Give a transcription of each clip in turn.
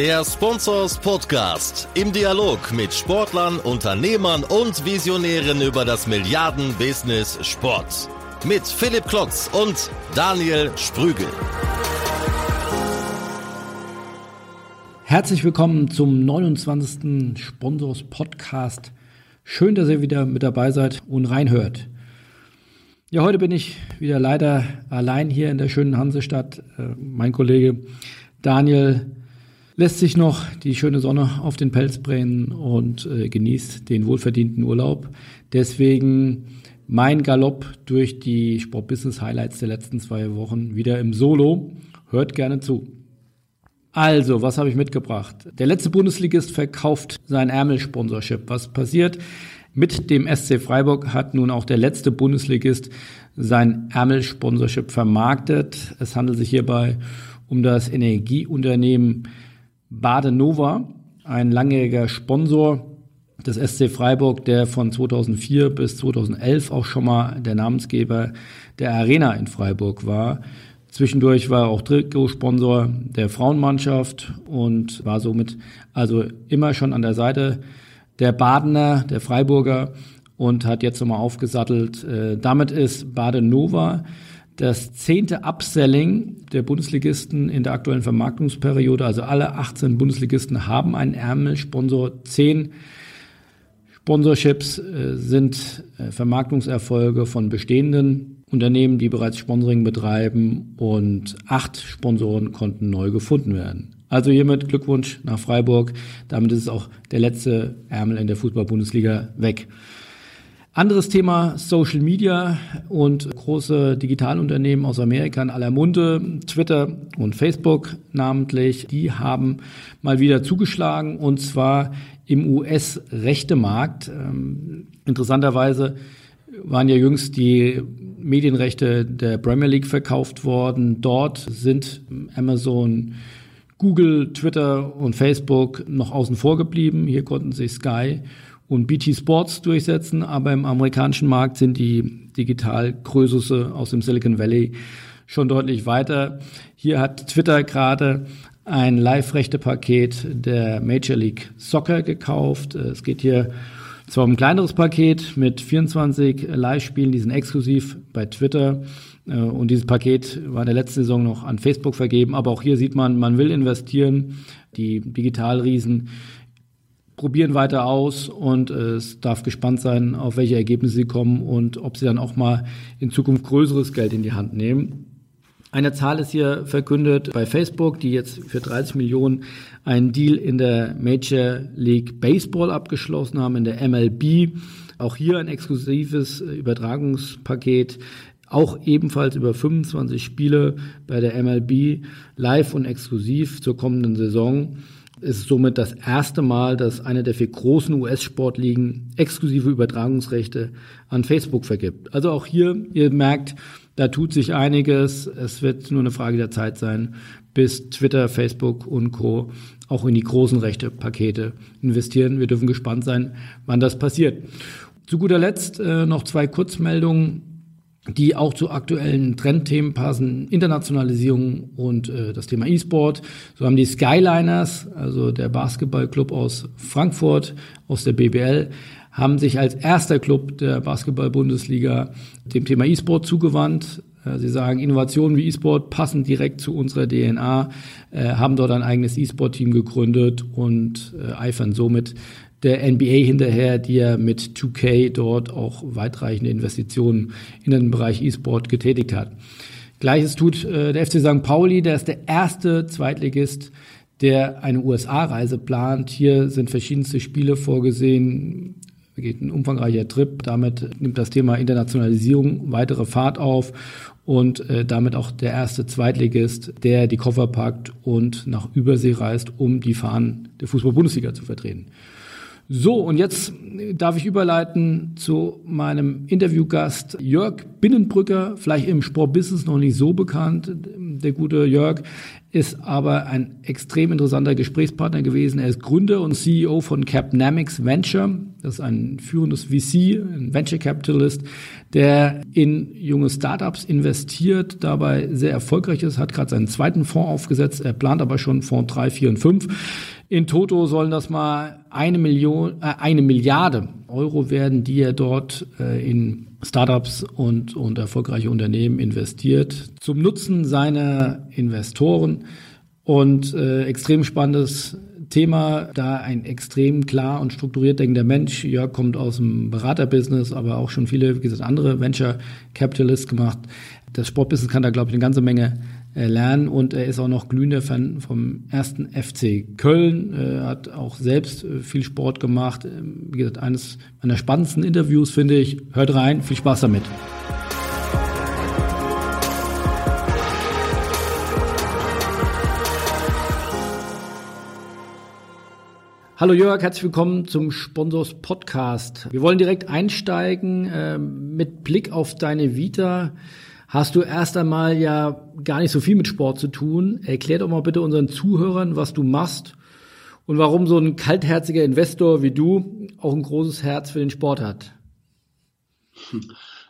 Der Sponsors Podcast im Dialog mit Sportlern, Unternehmern und Visionären über das Milliarden-Business Sport. Mit Philipp Klotz und Daniel Sprügel. Herzlich willkommen zum 29. Sponsors Podcast. Schön, dass ihr wieder mit dabei seid und reinhört. Ja, heute bin ich wieder leider allein hier in der schönen Hansestadt. Äh, mein Kollege Daniel lässt sich noch die schöne Sonne auf den Pelz brennen und äh, genießt den wohlverdienten Urlaub. Deswegen mein Galopp durch die Sport-Business-Highlights der letzten zwei Wochen wieder im Solo. Hört gerne zu. Also, was habe ich mitgebracht? Der letzte Bundesligist verkauft sein Ärmel-Sponsorship. Was passiert? Mit dem SC Freiburg hat nun auch der letzte Bundesligist sein Ärmel-Sponsorship vermarktet. Es handelt sich hierbei um das Energieunternehmen Badenova, ein langjähriger Sponsor des SC Freiburg, der von 2004 bis 2011 auch schon mal der Namensgeber der Arena in Freiburg war. Zwischendurch war er auch Trikotsponsor der Frauenmannschaft und war somit also immer schon an der Seite der Badener, der Freiburger und hat jetzt nochmal aufgesattelt. Äh, damit ist Badenova das zehnte Upselling der Bundesligisten in der aktuellen Vermarktungsperiode. Also alle 18 Bundesligisten haben einen Ärmelsponsor. Zehn Sponsorships äh, sind äh, Vermarktungserfolge von bestehenden Unternehmen, die bereits Sponsoring betreiben und acht Sponsoren konnten neu gefunden werden. Also hiermit Glückwunsch nach Freiburg. Damit ist es auch der letzte Ärmel in der Fußball-Bundesliga weg. Anderes Thema Social Media und große Digitalunternehmen aus Amerika in aller Munde, Twitter und Facebook namentlich, die haben mal wieder zugeschlagen und zwar im US-Rechtemarkt. Ähm, interessanterweise waren ja jüngst die Medienrechte der Premier League verkauft worden. Dort sind Amazon, Google, Twitter und Facebook noch außen vor geblieben. Hier konnten sich Sky und BT Sports durchsetzen, aber im amerikanischen Markt sind die Digitalgröße aus dem Silicon Valley schon deutlich weiter. Hier hat Twitter gerade ein Live-Rechte-Paket der Major League Soccer gekauft. Es geht hier zwar um ein kleineres Paket mit 24 Live-Spielen, die sind exklusiv bei Twitter. Und dieses Paket war in der letzten Saison noch an Facebook vergeben. Aber auch hier sieht man, man will investieren. Die Digitalriesen probieren weiter aus und äh, es darf gespannt sein, auf welche Ergebnisse sie kommen und ob sie dann auch mal in Zukunft größeres Geld in die Hand nehmen. Eine Zahl ist hier verkündet bei Facebook, die jetzt für 30 Millionen einen Deal in der Major League Baseball abgeschlossen haben, in der MLB. Auch hier ein exklusives Übertragungspaket auch ebenfalls über 25 Spiele bei der MLB live und exklusiv zur kommenden Saison ist somit das erste Mal, dass eine der vier großen US-Sportligen exklusive Übertragungsrechte an Facebook vergibt. Also auch hier, ihr merkt, da tut sich einiges. Es wird nur eine Frage der Zeit sein, bis Twitter, Facebook und Co. auch in die großen Rechte-Pakete investieren. Wir dürfen gespannt sein, wann das passiert. Zu guter Letzt äh, noch zwei Kurzmeldungen die auch zu aktuellen Trendthemen passen, Internationalisierung und äh, das Thema E-Sport. So haben die Skyliners, also der Basketballclub aus Frankfurt, aus der BBL, haben sich als erster Club der Basketball-Bundesliga dem Thema E-Sport zugewandt. Äh, sie sagen, Innovationen wie E-Sport passen direkt zu unserer DNA, äh, haben dort ein eigenes E-Sport-Team gegründet und äh, eifern somit der NBA hinterher, die ja mit 2K dort auch weitreichende Investitionen in den Bereich E-Sport getätigt hat. Gleiches tut äh, der FC St. Pauli, der ist der erste Zweitligist, der eine USA-Reise plant. Hier sind verschiedenste Spiele vorgesehen, geht ein umfangreicher Trip. Damit nimmt das Thema Internationalisierung weitere Fahrt auf und äh, damit auch der erste Zweitligist, der die Koffer packt und nach Übersee reist, um die Fahnen der Fußball-Bundesliga zu vertreten. So, und jetzt darf ich überleiten zu meinem Interviewgast Jörg Binnenbrücker, vielleicht im Sportbusiness noch nicht so bekannt, der gute Jörg. ist aber ein extrem interessanter Gesprächspartner gewesen. Er ist Gründer und CEO von Capnamics Venture. Das ist ein führendes VC, ein Venture Capitalist, der in junge Startups investiert, dabei sehr erfolgreich ist, hat gerade seinen zweiten Fonds aufgesetzt. Er plant aber schon Fonds 3, 4 und 5. In Toto sollen das mal eine Million, äh, eine Milliarde Euro werden, die er dort äh, in Startups und, und erfolgreiche Unternehmen investiert, zum Nutzen seiner Investoren. Und äh, extrem spannendes Thema, da ein extrem klar und strukturiert denkender Mensch. Jörg kommt aus dem Beraterbusiness, aber auch schon viele, wie gesagt, andere Venture Capitalists gemacht. Das Sportbusiness kann da, glaube ich, eine ganze Menge lernen und er ist auch noch glühender Fan vom ersten FC Köln, Er hat auch selbst äh, viel Sport gemacht. Ähm, wie gesagt, eines meiner spannendsten Interviews finde ich. Hört rein, viel Spaß damit. Hallo Jörg, herzlich willkommen zum Sponsors Podcast. Wir wollen direkt einsteigen äh, mit Blick auf deine Vita hast du erst einmal ja gar nicht so viel mit Sport zu tun. Erklär doch mal bitte unseren Zuhörern, was du machst und warum so ein kaltherziger Investor wie du auch ein großes Herz für den Sport hat.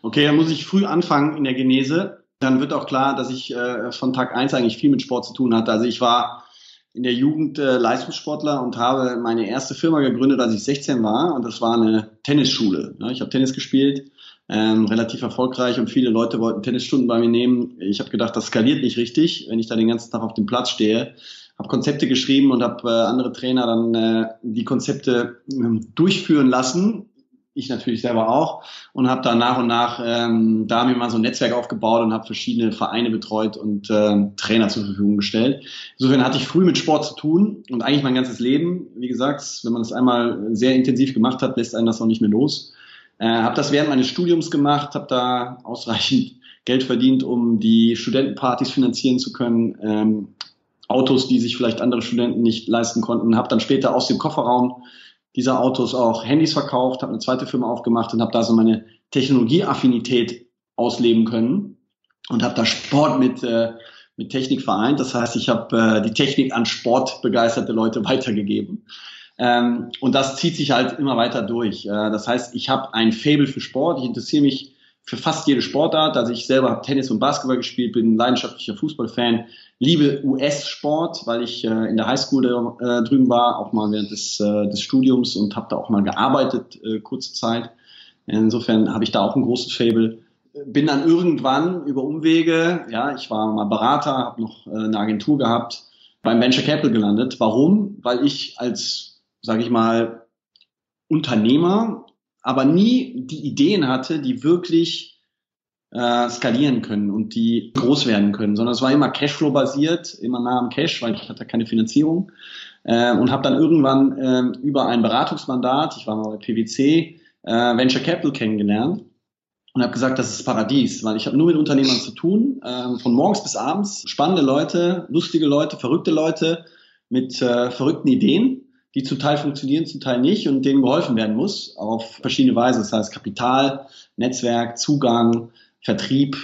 Okay, dann muss ich früh anfangen in der Genese. Dann wird auch klar, dass ich äh, von Tag eins eigentlich viel mit Sport zu tun hatte. Also ich war in der Jugend äh, Leistungssportler und habe meine erste Firma gegründet, als ich 16 war. Und das war eine Tennisschule. Ja, ich habe Tennis gespielt ähm, relativ erfolgreich und viele Leute wollten Tennisstunden bei mir nehmen. Ich habe gedacht, das skaliert nicht richtig, wenn ich da den ganzen Tag auf dem Platz stehe. Habe Konzepte geschrieben und habe äh, andere Trainer dann äh, die Konzepte äh, durchführen lassen. Ich natürlich selber auch und habe da nach und nach ähm, da mir mal so ein Netzwerk aufgebaut und habe verschiedene Vereine betreut und äh, Trainer zur Verfügung gestellt. Insofern hatte ich früh mit Sport zu tun und eigentlich mein ganzes Leben. Wie gesagt, wenn man das einmal sehr intensiv gemacht hat, lässt einen das auch nicht mehr los. Äh, habe das während meines Studiums gemacht, habe da ausreichend Geld verdient, um die Studentenpartys finanzieren zu können, ähm, Autos, die sich vielleicht andere Studenten nicht leisten konnten. Habe dann später aus dem Kofferraum dieser Autos auch Handys verkauft, habe eine zweite Firma aufgemacht und habe da so meine Technologieaffinität ausleben können und habe da Sport mit äh, mit Technik vereint. Das heißt, ich habe äh, die Technik an sportbegeisterte Leute weitergegeben. Ähm, und das zieht sich halt immer weiter durch. Äh, das heißt, ich habe ein Fable für Sport. Ich interessiere mich für fast jede Sportart. Also ich selber habe Tennis und Basketball gespielt, bin leidenschaftlicher Fußballfan, liebe US-Sport, weil ich äh, in der Highschool äh, drüben war, auch mal während des, äh, des Studiums und habe da auch mal gearbeitet, äh, kurze Zeit. Insofern habe ich da auch ein großes Fable. Bin dann irgendwann über Umwege, ja, ich war mal Berater, habe noch äh, eine Agentur gehabt, beim Venture Capital gelandet. Warum? Weil ich als sage ich mal, Unternehmer, aber nie die Ideen hatte, die wirklich äh, skalieren können und die groß werden können, sondern es war immer Cashflow-basiert, immer nah am Cash, weil ich hatte keine Finanzierung äh, und habe dann irgendwann äh, über ein Beratungsmandat, ich war mal bei PwC, äh, Venture Capital kennengelernt und habe gesagt, das ist Paradies, weil ich habe nur mit Unternehmern zu tun, äh, von morgens bis abends, spannende Leute, lustige Leute, verrückte Leute mit äh, verrückten Ideen die zum Teil funktionieren, zum Teil nicht und denen geholfen werden muss auf verschiedene Weise. Das heißt Kapital, Netzwerk, Zugang, Vertrieb,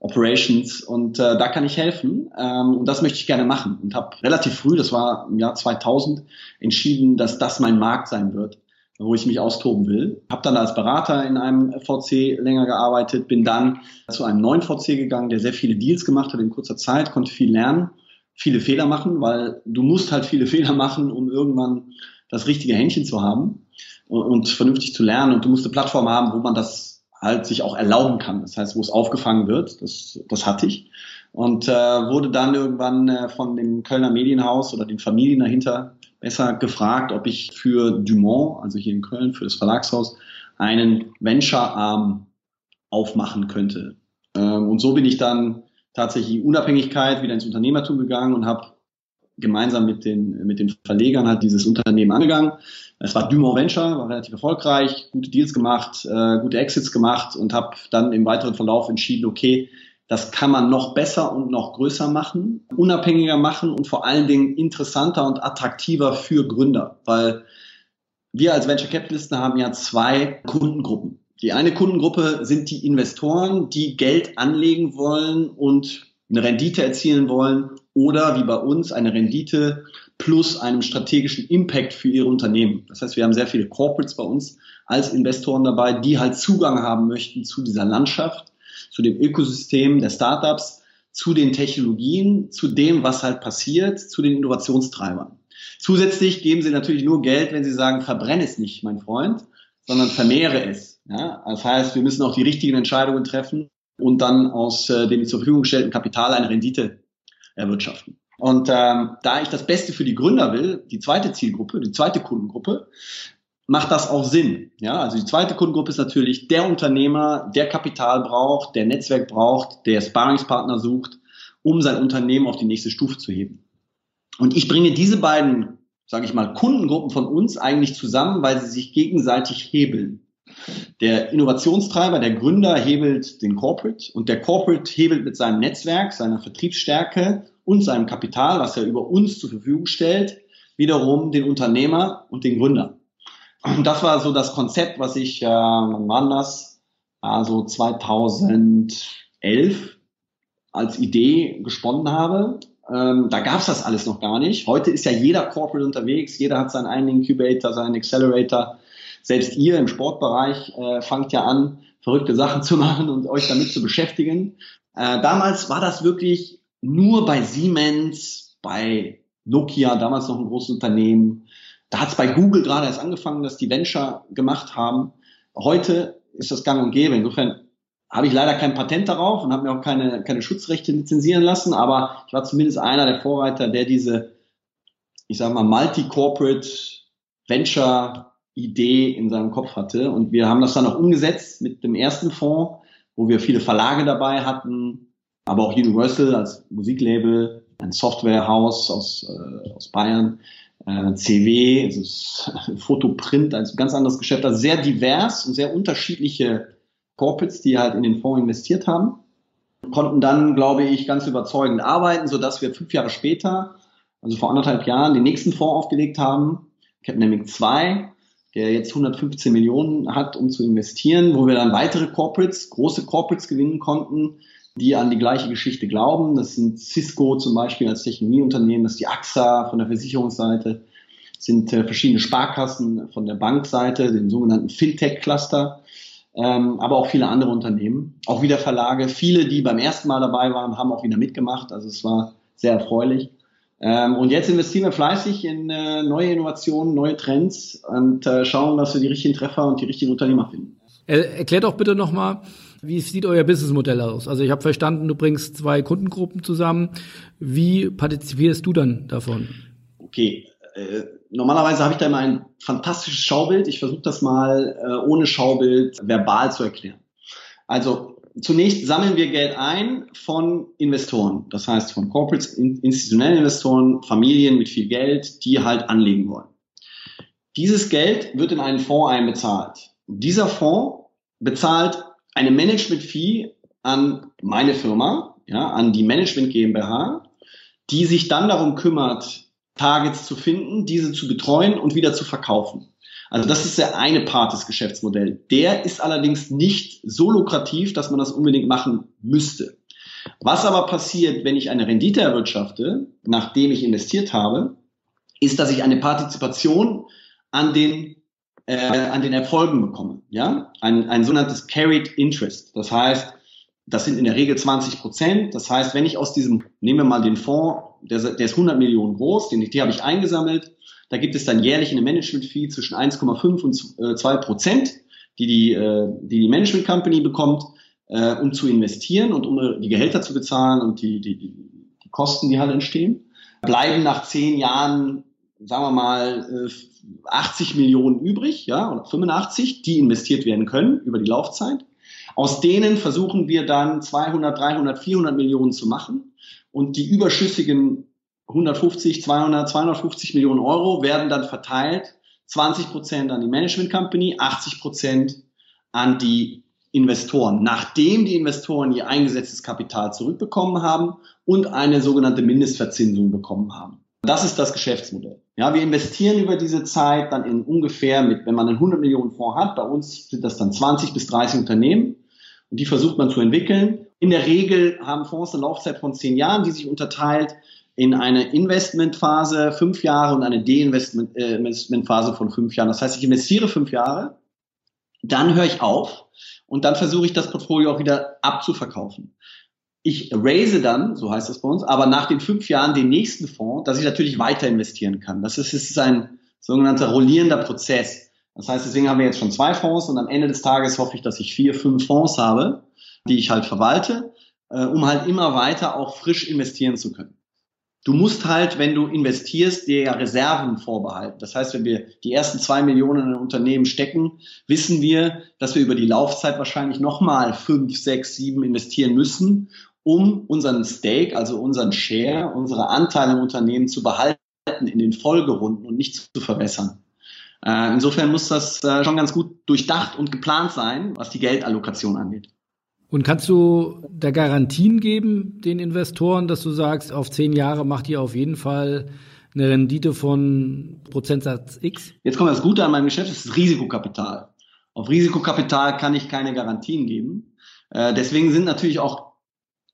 Operations und äh, da kann ich helfen ähm, und das möchte ich gerne machen und habe relativ früh, das war im Jahr 2000, entschieden, dass das mein Markt sein wird, wo ich mich austoben will. Habe dann als Berater in einem VC länger gearbeitet, bin dann zu einem neuen VC gegangen, der sehr viele Deals gemacht hat in kurzer Zeit, konnte viel lernen viele Fehler machen, weil du musst halt viele Fehler machen, um irgendwann das richtige Händchen zu haben und, und vernünftig zu lernen. Und du musst eine Plattform haben, wo man das halt sich auch erlauben kann. Das heißt, wo es aufgefangen wird. Das, das hatte ich. Und äh, wurde dann irgendwann äh, von dem Kölner Medienhaus oder den Familien dahinter besser gefragt, ob ich für Dumont, also hier in Köln, für das Verlagshaus, einen Venture-Arm aufmachen könnte. Ähm, und so bin ich dann tatsächlich Unabhängigkeit wieder ins Unternehmertum gegangen und habe gemeinsam mit den, mit den Verlegern halt dieses Unternehmen angegangen. Es war Dumont Venture, war relativ erfolgreich, gute Deals gemacht, äh, gute Exits gemacht und habe dann im weiteren Verlauf entschieden, okay, das kann man noch besser und noch größer machen, unabhängiger machen und vor allen Dingen interessanter und attraktiver für Gründer, weil wir als Venture Capitalisten haben ja zwei Kundengruppen. Die eine Kundengruppe sind die Investoren, die Geld anlegen wollen und eine Rendite erzielen wollen, oder wie bei uns eine Rendite plus einem strategischen Impact für ihr Unternehmen. Das heißt, wir haben sehr viele Corporates bei uns als Investoren dabei, die halt Zugang haben möchten zu dieser Landschaft, zu dem Ökosystem der Startups, zu den Technologien, zu dem, was halt passiert, zu den Innovationstreibern. Zusätzlich geben sie natürlich nur Geld, wenn sie sagen, verbrenne es nicht, mein Freund, sondern vermehre es. Ja? Das heißt, wir müssen auch die richtigen Entscheidungen treffen und dann aus äh, dem zur Verfügung gestellten Kapital eine Rendite erwirtschaften. Und ähm, da ich das Beste für die Gründer will, die zweite Zielgruppe, die zweite Kundengruppe, macht das auch Sinn. Ja, also die zweite Kundengruppe ist natürlich der Unternehmer, der Kapital braucht, der Netzwerk braucht, der Sparringspartner sucht, um sein Unternehmen auf die nächste Stufe zu heben. Und ich bringe diese beiden, sage ich mal, Kundengruppen von uns eigentlich zusammen, weil sie sich gegenseitig hebeln. Der Innovationstreiber, der Gründer hebelt den Corporate und der Corporate hebelt mit seinem Netzwerk, seiner Vertriebsstärke und seinem Kapital, was er über uns zur Verfügung stellt, wiederum den Unternehmer und den Gründer. Und das war so das Konzept, was ich, äh, wann war das? Also 2011 als Idee gesponnen habe. Ähm, da gab's das alles noch gar nicht. Heute ist ja jeder Corporate unterwegs, jeder hat seinen eigenen Incubator, seinen Accelerator. Selbst ihr im Sportbereich äh, fangt ja an, verrückte Sachen zu machen und euch damit zu beschäftigen. Äh, damals war das wirklich nur bei Siemens, bei Nokia, damals noch ein großes Unternehmen. Da hat es bei Google gerade erst angefangen, dass die Venture gemacht haben. Heute ist das gang und gäbe. Insofern habe ich leider kein Patent darauf und habe mir auch keine, keine Schutzrechte lizenzieren lassen, aber ich war zumindest einer der Vorreiter, der diese, ich sage mal, Multi-Corporate Venture Idee in seinem Kopf hatte. Und wir haben das dann auch umgesetzt mit dem ersten Fonds, wo wir viele Verlage dabei hatten, aber auch Universal als Musiklabel, ein Softwarehaus aus, äh, aus Bayern, äh, CW, also Fotoprint, also ganz anderes Geschäft, also sehr divers und sehr unterschiedliche Corporates, die halt in den Fonds investiert haben, konnten dann, glaube ich, ganz überzeugend arbeiten, so dass wir fünf Jahre später, also vor anderthalb Jahren, den nächsten Fonds aufgelegt haben, Capnamic 2, der jetzt 115 Millionen hat, um zu investieren, wo wir dann weitere Corporates, große Corporates gewinnen konnten, die an die gleiche Geschichte glauben. Das sind Cisco zum Beispiel als Technologieunternehmen, das ist die AXA von der Versicherungsseite, sind äh, verschiedene Sparkassen von der Bankseite, den sogenannten Fintech-Cluster, ähm, aber auch viele andere Unternehmen, auch wieder Verlage. Viele, die beim ersten Mal dabei waren, haben auch wieder mitgemacht. Also es war sehr erfreulich. Ähm, und jetzt investieren wir fleißig in äh, neue Innovationen, neue Trends und äh, schauen, dass wir die richtigen Treffer und die richtigen Unternehmer finden. Erklär doch bitte nochmal, wie sieht euer Businessmodell aus? Also ich habe verstanden, du bringst zwei Kundengruppen zusammen. Wie partizipierst du dann davon? Okay, äh, normalerweise habe ich da immer ein fantastisches Schaubild. Ich versuche das mal äh, ohne Schaubild verbal zu erklären. Also zunächst sammeln wir Geld ein von Investoren, das heißt von Corporates, institutionellen Investoren, Familien mit viel Geld, die halt anlegen wollen. Dieses Geld wird in einen Fonds einbezahlt. Dieser Fonds bezahlt eine Management-Fee an meine Firma, ja, an die Management GmbH, die sich dann darum kümmert, Targets zu finden, diese zu betreuen und wieder zu verkaufen. Also das ist der eine Part des Geschäftsmodells. Der ist allerdings nicht so lukrativ, dass man das unbedingt machen müsste. Was aber passiert, wenn ich eine Rendite erwirtschafte, nachdem ich investiert habe, ist, dass ich eine Partizipation an den äh, an den Erfolgen bekomme. Ja, ein, ein sogenanntes Carried Interest. Das heißt, das sind in der Regel 20 Prozent. Das heißt, wenn ich aus diesem, nehmen wir mal den Fonds, der, der ist 100 Millionen groß, den, den habe ich eingesammelt. Da gibt es dann jährlich eine Management-Fee zwischen 1,5 und 2 äh, Prozent, die die, äh, die, die Management Company bekommt, äh, um zu investieren und um die Gehälter zu bezahlen und die, die, die, die Kosten, die halt entstehen. Bleiben nach zehn Jahren sagen wir mal, 80 Millionen übrig, ja, oder 85, die investiert werden können über die Laufzeit. Aus denen versuchen wir dann 200, 300, 400 Millionen zu machen und die überschüssigen 150, 200, 250 Millionen Euro werden dann verteilt, 20 Prozent an die Management Company, 80 Prozent an die Investoren, nachdem die Investoren ihr eingesetztes Kapital zurückbekommen haben und eine sogenannte Mindestverzinsung bekommen haben. Das ist das Geschäftsmodell. Ja, wir investieren über diese Zeit dann in ungefähr mit, wenn man einen 100 Millionen Fonds hat, bei uns sind das dann 20 bis 30 Unternehmen und die versucht man zu entwickeln. In der Regel haben Fonds eine Laufzeit von zehn Jahren, die sich unterteilt in eine Investmentphase fünf Jahre und eine Deinvestmentphase äh, von fünf Jahren. Das heißt, ich investiere fünf Jahre, dann höre ich auf und dann versuche ich das Portfolio auch wieder abzuverkaufen. Ich raise dann, so heißt das bei uns, aber nach den fünf Jahren den nächsten Fonds, dass ich natürlich weiter investieren kann. Das ist, ist ein sogenannter rollierender Prozess. Das heißt, deswegen haben wir jetzt schon zwei Fonds und am Ende des Tages hoffe ich, dass ich vier, fünf Fonds habe, die ich halt verwalte, äh, um halt immer weiter auch frisch investieren zu können. Du musst halt, wenn du investierst, dir ja Reserven vorbehalten. Das heißt, wenn wir die ersten zwei Millionen in ein Unternehmen stecken, wissen wir, dass wir über die Laufzeit wahrscheinlich nochmal fünf, sechs, sieben investieren müssen, um unseren Stake, also unseren Share, unsere Anteile im Unternehmen zu behalten in den Folgerunden und nicht zu verbessern. Äh, insofern muss das äh, schon ganz gut durchdacht und geplant sein, was die Geldallokation angeht. Und kannst du da Garantien geben den Investoren, dass du sagst, auf zehn Jahre macht ihr auf jeden Fall eine Rendite von Prozentsatz X? Jetzt kommt das Gute an meinem Geschäft, das ist Risikokapital. Auf Risikokapital kann ich keine Garantien geben. Äh, deswegen sind natürlich auch,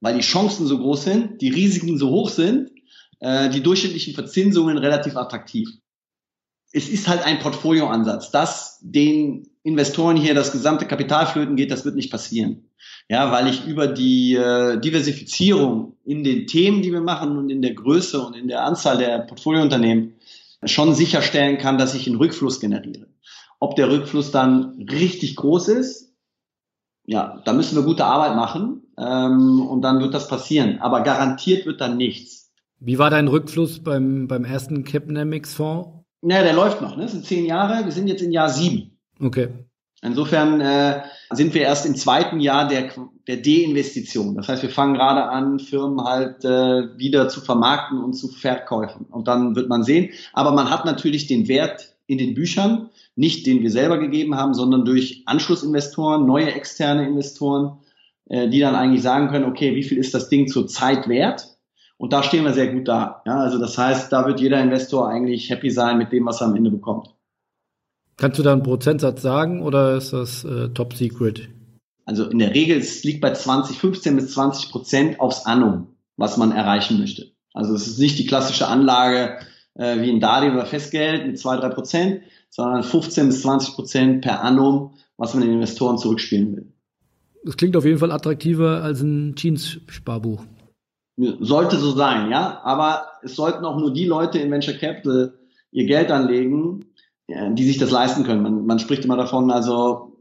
weil die Chancen so groß sind, die Risiken so hoch sind, die durchschnittlichen Verzinsungen relativ attraktiv es ist halt ein Portfolioansatz. Dass den Investoren hier das gesamte Kapital flöten geht, das wird nicht passieren. Ja, weil ich über die äh, Diversifizierung in den Themen, die wir machen und in der Größe und in der Anzahl der Portfoliounternehmen schon sicherstellen kann, dass ich einen Rückfluss generiere. Ob der Rückfluss dann richtig groß ist, ja, da müssen wir gute Arbeit machen ähm, und dann wird das passieren. Aber garantiert wird dann nichts. Wie war dein Rückfluss beim, beim ersten Capnamics-Fonds? Naja, der läuft noch, ne? Das sind zehn Jahre, wir sind jetzt in Jahr sieben. Okay. Insofern äh, sind wir erst im zweiten Jahr der, der Deinvestition. Das heißt, wir fangen gerade an, Firmen halt äh, wieder zu vermarkten und zu verkaufen. Und dann wird man sehen. Aber man hat natürlich den Wert in den Büchern, nicht den wir selber gegeben haben, sondern durch Anschlussinvestoren, neue externe Investoren, äh, die dann eigentlich sagen können, okay, wie viel ist das Ding zur Zeit wert? Und da stehen wir sehr gut da. Ja, also das heißt, da wird jeder Investor eigentlich happy sein mit dem, was er am Ende bekommt. Kannst du da einen Prozentsatz sagen oder ist das äh, top secret? Also in der Regel, es liegt bei 20, 15 bis 20 Prozent aufs Annum, was man erreichen möchte. Also es ist nicht die klassische Anlage äh, wie in Darlehen oder Festgeld mit 2, 3 Prozent, sondern 15 bis 20 Prozent per Annum, was man den Investoren zurückspielen will. Das klingt auf jeden Fall attraktiver als ein Jeans-Sparbuch. Sollte so sein, ja. Aber es sollten auch nur die Leute in Venture Capital ihr Geld anlegen, die sich das leisten können. Man, man spricht immer davon, also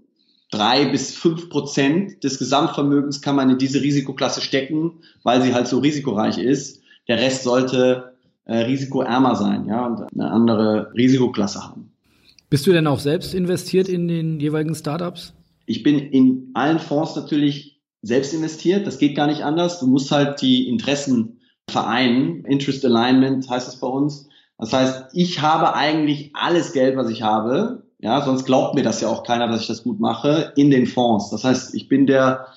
drei bis fünf Prozent des Gesamtvermögens kann man in diese Risikoklasse stecken, weil sie halt so risikoreich ist. Der Rest sollte äh, risikoärmer sein, ja, und eine andere Risikoklasse haben. Bist du denn auch selbst investiert in den jeweiligen Startups? Ich bin in allen Fonds natürlich selbst investiert. Das geht gar nicht anders. Du musst halt die Interessen vereinen. Interest Alignment heißt es bei uns. Das heißt, ich habe eigentlich alles Geld, was ich habe. Ja, sonst glaubt mir das ja auch keiner, dass ich das gut mache, in den Fonds. Das heißt, ich bin der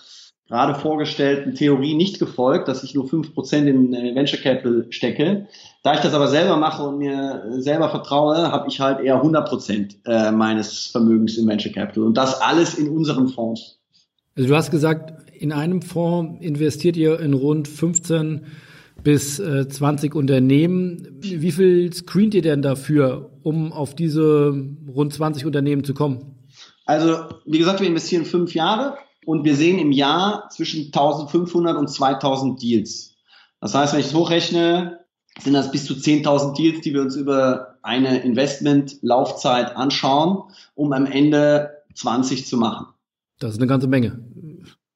gerade vorgestellten Theorie nicht gefolgt, dass ich nur fünf Prozent in äh, Venture Capital stecke. Da ich das aber selber mache und mir selber vertraue, habe ich halt eher 100% äh, meines Vermögens in Venture Capital. Und das alles in unseren Fonds. Also du hast gesagt, in einem Fonds investiert ihr in rund 15 bis äh, 20 Unternehmen. Wie viel screent ihr denn dafür, um auf diese rund 20 Unternehmen zu kommen? Also, wie gesagt, wir investieren fünf Jahre und wir sehen im Jahr zwischen 1500 und 2000 Deals. Das heißt, wenn ich es hochrechne, sind das bis zu 10.000 Deals, die wir uns über eine Investmentlaufzeit anschauen, um am Ende 20 zu machen. Das ist eine ganze Menge.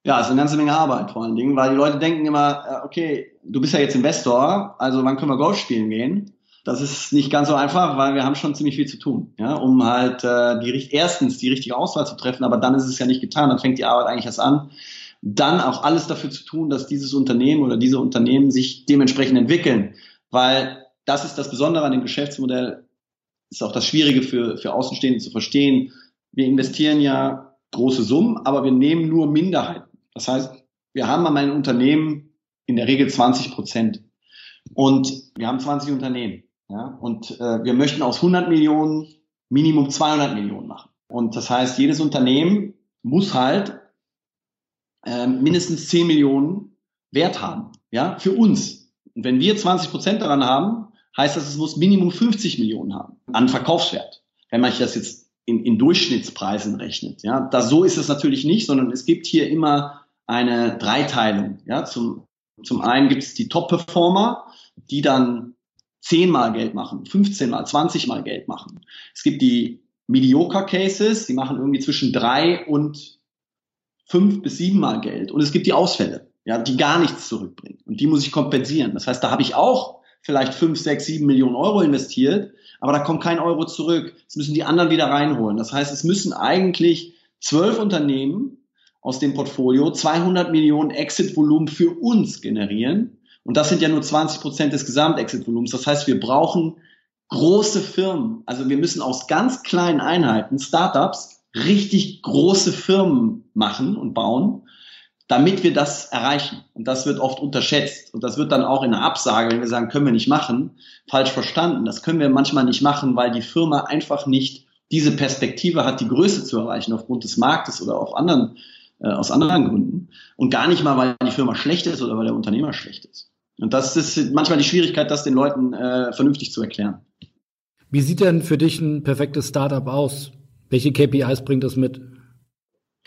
Ja, es ist eine ganze Menge Arbeit vor allen Dingen, weil die Leute denken immer, äh, okay, du bist ja jetzt Investor, also wann können wir Golf spielen gehen? Das ist nicht ganz so einfach, weil wir haben schon ziemlich viel zu tun, ja, um halt äh, die erstens die richtige Auswahl zu treffen, aber dann ist es ja nicht getan, dann fängt die Arbeit eigentlich erst an. Dann auch alles dafür zu tun, dass dieses Unternehmen oder diese Unternehmen sich dementsprechend entwickeln, weil das ist das Besondere an dem Geschäftsmodell, ist auch das Schwierige für, für Außenstehende zu verstehen. Wir investieren ja große Summen, aber wir nehmen nur Minderheiten. Das heißt, wir haben an meinem Unternehmen in der Regel 20 Prozent. Und wir haben 20 Unternehmen. Ja? Und äh, wir möchten aus 100 Millionen Minimum 200 Millionen machen. Und das heißt, jedes Unternehmen muss halt äh, mindestens 10 Millionen Wert haben. Ja, für uns. Und wenn wir 20 Prozent daran haben, heißt das, es muss Minimum 50 Millionen haben an Verkaufswert. Wenn man das jetzt in, in Durchschnittspreisen rechnet. Ja, da so ist es natürlich nicht, sondern es gibt hier immer eine Dreiteilung. Ja, zum, zum einen gibt es die Top-Performer, die dann zehnmal Geld machen, 15 mal, 20 mal Geld machen. Es gibt die Mediocre Cases, die machen irgendwie zwischen drei und fünf bis sieben mal Geld. Und es gibt die Ausfälle, ja, die gar nichts zurückbringen. Und die muss ich kompensieren. Das heißt, da habe ich auch vielleicht fünf, sechs, sieben Millionen Euro investiert, aber da kommt kein Euro zurück. Das müssen die anderen wieder reinholen. Das heißt, es müssen eigentlich zwölf Unternehmen aus dem Portfolio 200 Millionen Exit-Volumen für uns generieren. Und das sind ja nur 20 Prozent des Gesamt-Exit-Volumens. Das heißt, wir brauchen große Firmen. Also wir müssen aus ganz kleinen Einheiten, Startups, richtig große Firmen machen und bauen, damit wir das erreichen. Und das wird oft unterschätzt. Und das wird dann auch in der Absage, wenn wir sagen, können wir nicht machen, falsch verstanden. Das können wir manchmal nicht machen, weil die Firma einfach nicht diese Perspektive hat, die Größe zu erreichen aufgrund des Marktes oder auf anderen, äh, aus anderen Gründen. Und gar nicht mal, weil die Firma schlecht ist oder weil der Unternehmer schlecht ist. Und das ist manchmal die Schwierigkeit, das den Leuten äh, vernünftig zu erklären. Wie sieht denn für dich ein perfektes Startup aus? Welche KPIs bringt das mit?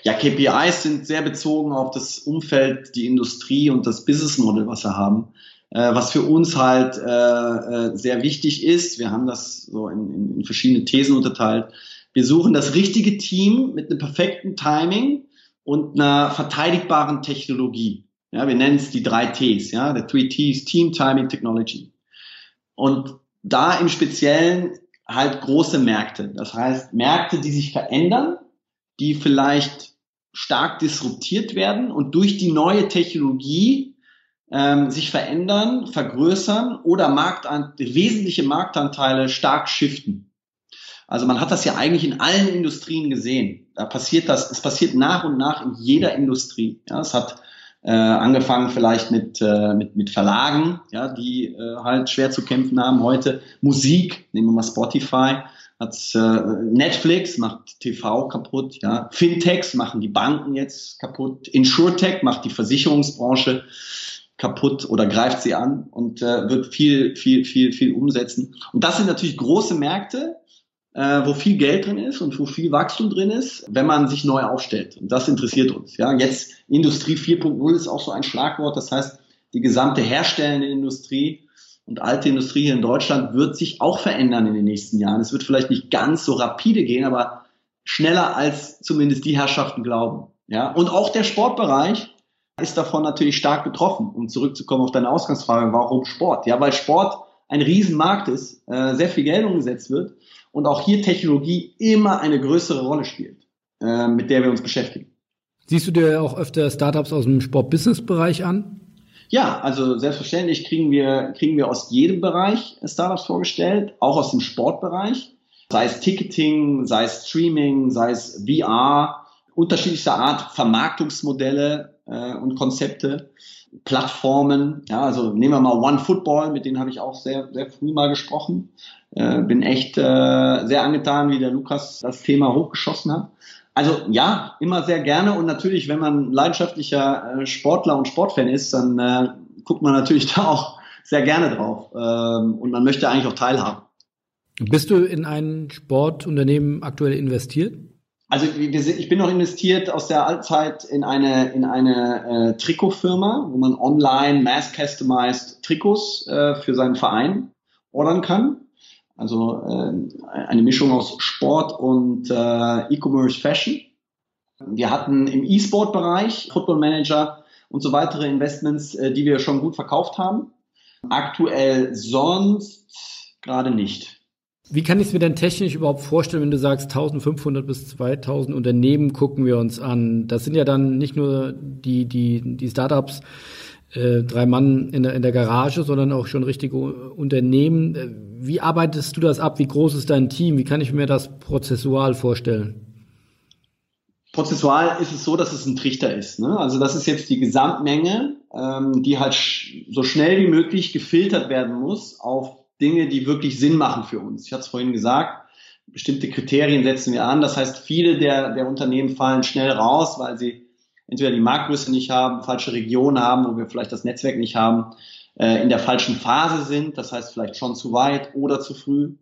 Ja, KPIs sind sehr bezogen auf das Umfeld, die Industrie und das Business Model, was wir haben. Äh, was für uns halt äh, äh, sehr wichtig ist, wir haben das so in, in, in verschiedene Thesen unterteilt. Wir suchen das richtige Team mit einem perfekten Timing und einer verteidigbaren Technologie. Ja, wir nennen es die drei Ts, ja, der Three Ts, Team, Timing, Technology. Und da im Speziellen halt große Märkte. Das heißt, Märkte, die sich verändern, die vielleicht stark disruptiert werden und durch die neue Technologie ähm, sich verändern, vergrößern oder Marktan wesentliche Marktanteile stark shiften. Also man hat das ja eigentlich in allen Industrien gesehen. Da passiert das, es passiert nach und nach in jeder Industrie. Ja, es hat äh, angefangen vielleicht mit, äh, mit, mit Verlagen, ja, die äh, halt schwer zu kämpfen haben. Heute Musik, nehmen wir mal Spotify, hat äh, Netflix macht TV kaputt, ja. Fintechs machen die Banken jetzt kaputt. Insurtech macht die Versicherungsbranche kaputt oder greift sie an und äh, wird viel, viel, viel, viel umsetzen. Und das sind natürlich große Märkte, äh, wo viel Geld drin ist und wo viel Wachstum drin ist, wenn man sich neu aufstellt. Und das interessiert uns. Ja, jetzt Industrie 4.0 ist auch so ein Schlagwort. Das heißt, die gesamte herstellende Industrie und alte Industrie hier in Deutschland wird sich auch verändern in den nächsten Jahren. Es wird vielleicht nicht ganz so rapide gehen, aber schneller als zumindest die Herrschaften glauben. Ja, und auch der Sportbereich ist davon natürlich stark betroffen. Um zurückzukommen auf deine Ausgangsfrage, warum Sport? Ja, weil Sport ein Riesenmarkt ist, äh, sehr viel Geld umgesetzt wird und auch hier Technologie immer eine größere Rolle spielt, äh, mit der wir uns beschäftigen. Siehst du dir auch öfter Startups aus dem Sport-Business-Bereich an? Ja, also selbstverständlich kriegen wir, kriegen wir aus jedem Bereich Startups vorgestellt, auch aus dem Sportbereich, sei es Ticketing, sei es Streaming, sei es VR, unterschiedlichster Art Vermarktungsmodelle äh, und Konzepte. Plattformen. Ja, also nehmen wir mal One Football, mit denen habe ich auch sehr, sehr früh mal gesprochen. Äh, bin echt äh, sehr angetan, wie der Lukas das Thema hochgeschossen hat. Also ja, immer sehr gerne und natürlich, wenn man leidenschaftlicher äh, Sportler und Sportfan ist, dann äh, guckt man natürlich da auch sehr gerne drauf ähm, und man möchte eigentlich auch teilhaben. Bist du in ein Sportunternehmen aktuell investiert? Also ich bin noch investiert aus der Altzeit in eine in eine äh, Trikotfirma, wo man online mass customized Trikots äh, für seinen Verein ordern kann. Also äh, eine Mischung aus Sport und äh, E-Commerce Fashion. Wir hatten im E-Sport-Bereich Football Manager und so weitere Investments, äh, die wir schon gut verkauft haben. Aktuell sonst gerade nicht. Wie kann ich es mir denn technisch überhaupt vorstellen, wenn du sagst, 1500 bis 2000 Unternehmen gucken wir uns an? Das sind ja dann nicht nur die, die, die Startups, äh, drei Mann in der, in der Garage, sondern auch schon richtige Unternehmen. Äh, wie arbeitest du das ab? Wie groß ist dein Team? Wie kann ich mir das prozessual vorstellen? Prozessual ist es so, dass es ein Trichter ist. Ne? Also das ist jetzt die Gesamtmenge, ähm, die halt sch so schnell wie möglich gefiltert werden muss auf Dinge, die wirklich Sinn machen für uns. Ich hatte es vorhin gesagt, bestimmte Kriterien setzen wir an. Das heißt, viele der, der Unternehmen fallen schnell raus, weil sie entweder die Marktgröße nicht haben, falsche Regionen haben, wo wir vielleicht das Netzwerk nicht haben, äh, in der falschen Phase sind, das heißt vielleicht schon zu weit oder zu früh.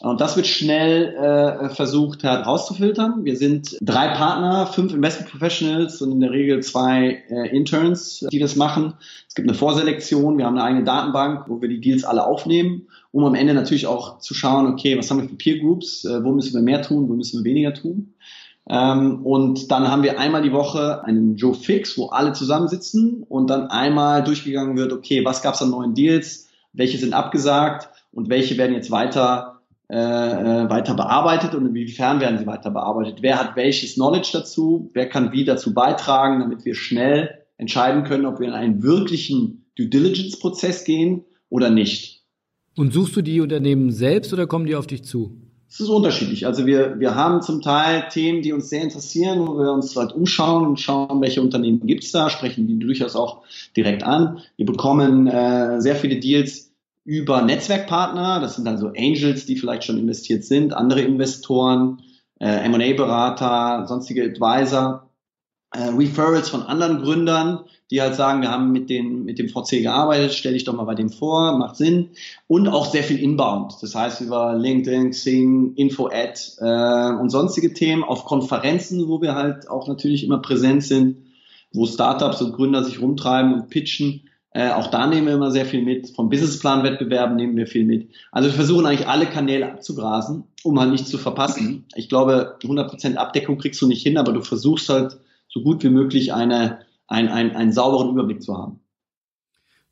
Und das wird schnell äh, versucht herauszufiltern. Wir sind drei Partner, fünf Investment Professionals und in der Regel zwei äh, Interns, die das machen. Es gibt eine Vorselektion, wir haben eine eigene Datenbank, wo wir die Deals alle aufnehmen, um am Ende natürlich auch zu schauen, okay, was haben wir für Peer Groups, äh, wo müssen wir mehr tun, wo müssen wir weniger tun. Ähm, und dann haben wir einmal die Woche einen Joe Fix, wo alle zusammensitzen und dann einmal durchgegangen wird, okay, was gab es an neuen Deals, welche sind abgesagt und welche werden jetzt weiter äh, äh, weiter bearbeitet und inwiefern werden sie weiter bearbeitet? Wer hat welches Knowledge dazu? Wer kann wie dazu beitragen, damit wir schnell entscheiden können, ob wir in einen wirklichen Due Diligence Prozess gehen oder nicht? Und suchst du die Unternehmen selbst oder kommen die auf dich zu? Es ist unterschiedlich. Also wir, wir haben zum Teil Themen, die uns sehr interessieren, wo wir uns halt umschauen und schauen, welche Unternehmen gibt's da, sprechen die durchaus auch direkt an. Wir bekommen äh, sehr viele Deals, über Netzwerkpartner, das sind dann so Angels, die vielleicht schon investiert sind, andere Investoren, äh, M&A-Berater, sonstige Advisor, äh, Referrals von anderen Gründern, die halt sagen, wir haben mit, den, mit dem VC gearbeitet, stell dich doch mal bei dem vor, macht Sinn. Und auch sehr viel Inbound, das heißt über LinkedIn, Xing, Info-Ad äh, und sonstige Themen auf Konferenzen, wo wir halt auch natürlich immer präsent sind, wo Startups und Gründer sich rumtreiben und pitchen äh, auch da nehmen wir immer sehr viel mit. Vom Businessplan-Wettbewerben nehmen wir viel mit. Also wir versuchen eigentlich alle Kanäle abzugrasen, um halt nicht zu verpassen. Ich glaube, 100% Abdeckung kriegst du nicht hin, aber du versuchst halt so gut wie möglich eine, ein, ein, einen sauberen Überblick zu haben.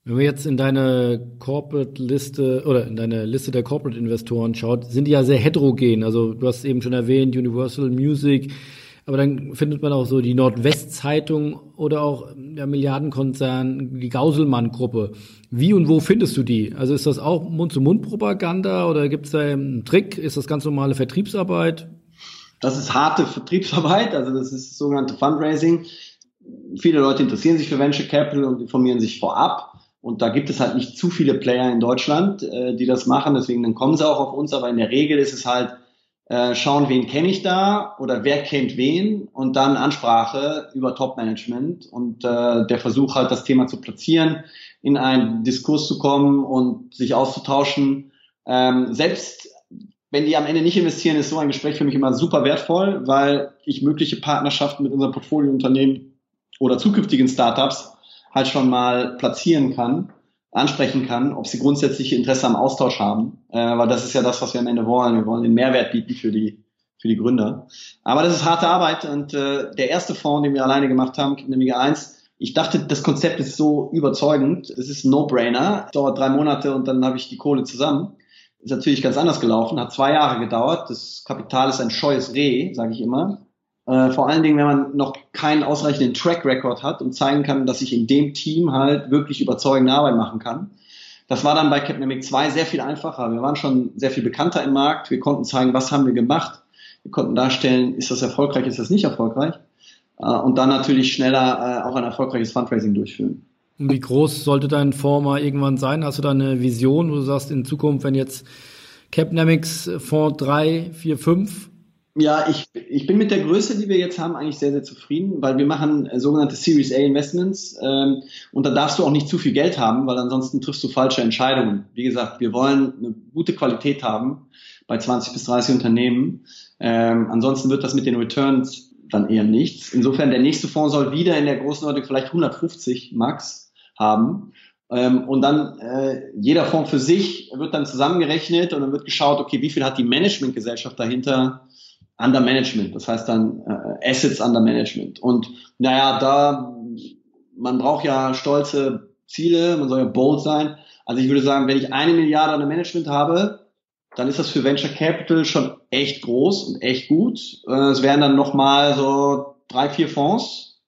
Wenn man jetzt in deine Corporate-Liste oder in deine Liste der Corporate-Investoren schaut, sind die ja sehr heterogen. Also du hast eben schon erwähnt, Universal Music, aber dann findet man auch so die Nordwest-Zeitung oder auch der Milliardenkonzern, die Gauselmann-Gruppe. Wie und wo findest du die? Also ist das auch Mund-zu-Mund-Propaganda oder gibt es da einen Trick? Ist das ganz normale Vertriebsarbeit? Das ist harte Vertriebsarbeit, also das ist das sogenannte Fundraising. Viele Leute interessieren sich für Venture Capital und informieren sich vorab. Und da gibt es halt nicht zu viele Player in Deutschland, äh, die das machen. Deswegen dann kommen sie auch auf uns. Aber in der Regel ist es halt äh, schauen, wen kenne ich da oder wer kennt wen und dann Ansprache über Top-Management und äh, der Versuch halt, das Thema zu platzieren, in einen Diskurs zu kommen und sich auszutauschen. Ähm, selbst wenn die am Ende nicht investieren, ist so ein Gespräch für mich immer super wertvoll, weil ich mögliche Partnerschaften mit unserem Portfoliounternehmen oder zukünftigen Startups halt schon mal platzieren kann ansprechen kann, ob sie grundsätzliche Interesse am Austausch haben, äh, weil das ist ja das, was wir am Ende wollen. Wir wollen den Mehrwert bieten für die für die Gründer. Aber das ist harte Arbeit und äh, der erste Fonds, den wir alleine gemacht haben, nämlich eins, ich dachte, das Konzept ist so überzeugend, es ist ein No-Brainer, dauert drei Monate und dann habe ich die Kohle zusammen. Ist natürlich ganz anders gelaufen, hat zwei Jahre gedauert. Das Kapital ist ein scheues Reh, sage ich immer. Äh, vor allen Dingen, wenn man noch keinen ausreichenden Track Record hat und zeigen kann, dass ich in dem Team halt wirklich überzeugende Arbeit machen kann. Das war dann bei Capnemic 2 sehr viel einfacher. Wir waren schon sehr viel bekannter im Markt. Wir konnten zeigen, was haben wir gemacht. Wir konnten darstellen, ist das erfolgreich, ist das nicht erfolgreich. Äh, und dann natürlich schneller äh, auch ein erfolgreiches Fundraising durchführen. Wie groß sollte dein Fonds mal irgendwann sein? Hast du da eine Vision, wo du sagst, in Zukunft, wenn jetzt Capnamics Fonds 3, 4, 5 ja, ich, ich bin mit der Größe, die wir jetzt haben, eigentlich sehr, sehr zufrieden, weil wir machen äh, sogenannte Series A Investments ähm, und da darfst du auch nicht zu viel Geld haben, weil ansonsten triffst du falsche Entscheidungen. Wie gesagt, wir wollen eine gute Qualität haben bei 20 bis 30 Unternehmen. Ähm, ansonsten wird das mit den Returns dann eher nichts. Insofern, der nächste Fonds soll wieder in der Größenordnung vielleicht 150 Max haben. Ähm, und dann äh, jeder Fonds für sich wird dann zusammengerechnet und dann wird geschaut, okay, wie viel hat die Managementgesellschaft dahinter under Management, das heißt dann äh, Assets under Management. Und naja, da, man braucht ja stolze Ziele, man soll ja bold sein. Also ich würde sagen, wenn ich eine Milliarde under Management habe, dann ist das für Venture Capital schon echt groß und echt gut. Äh, es wären dann nochmal so drei, vier Fonds,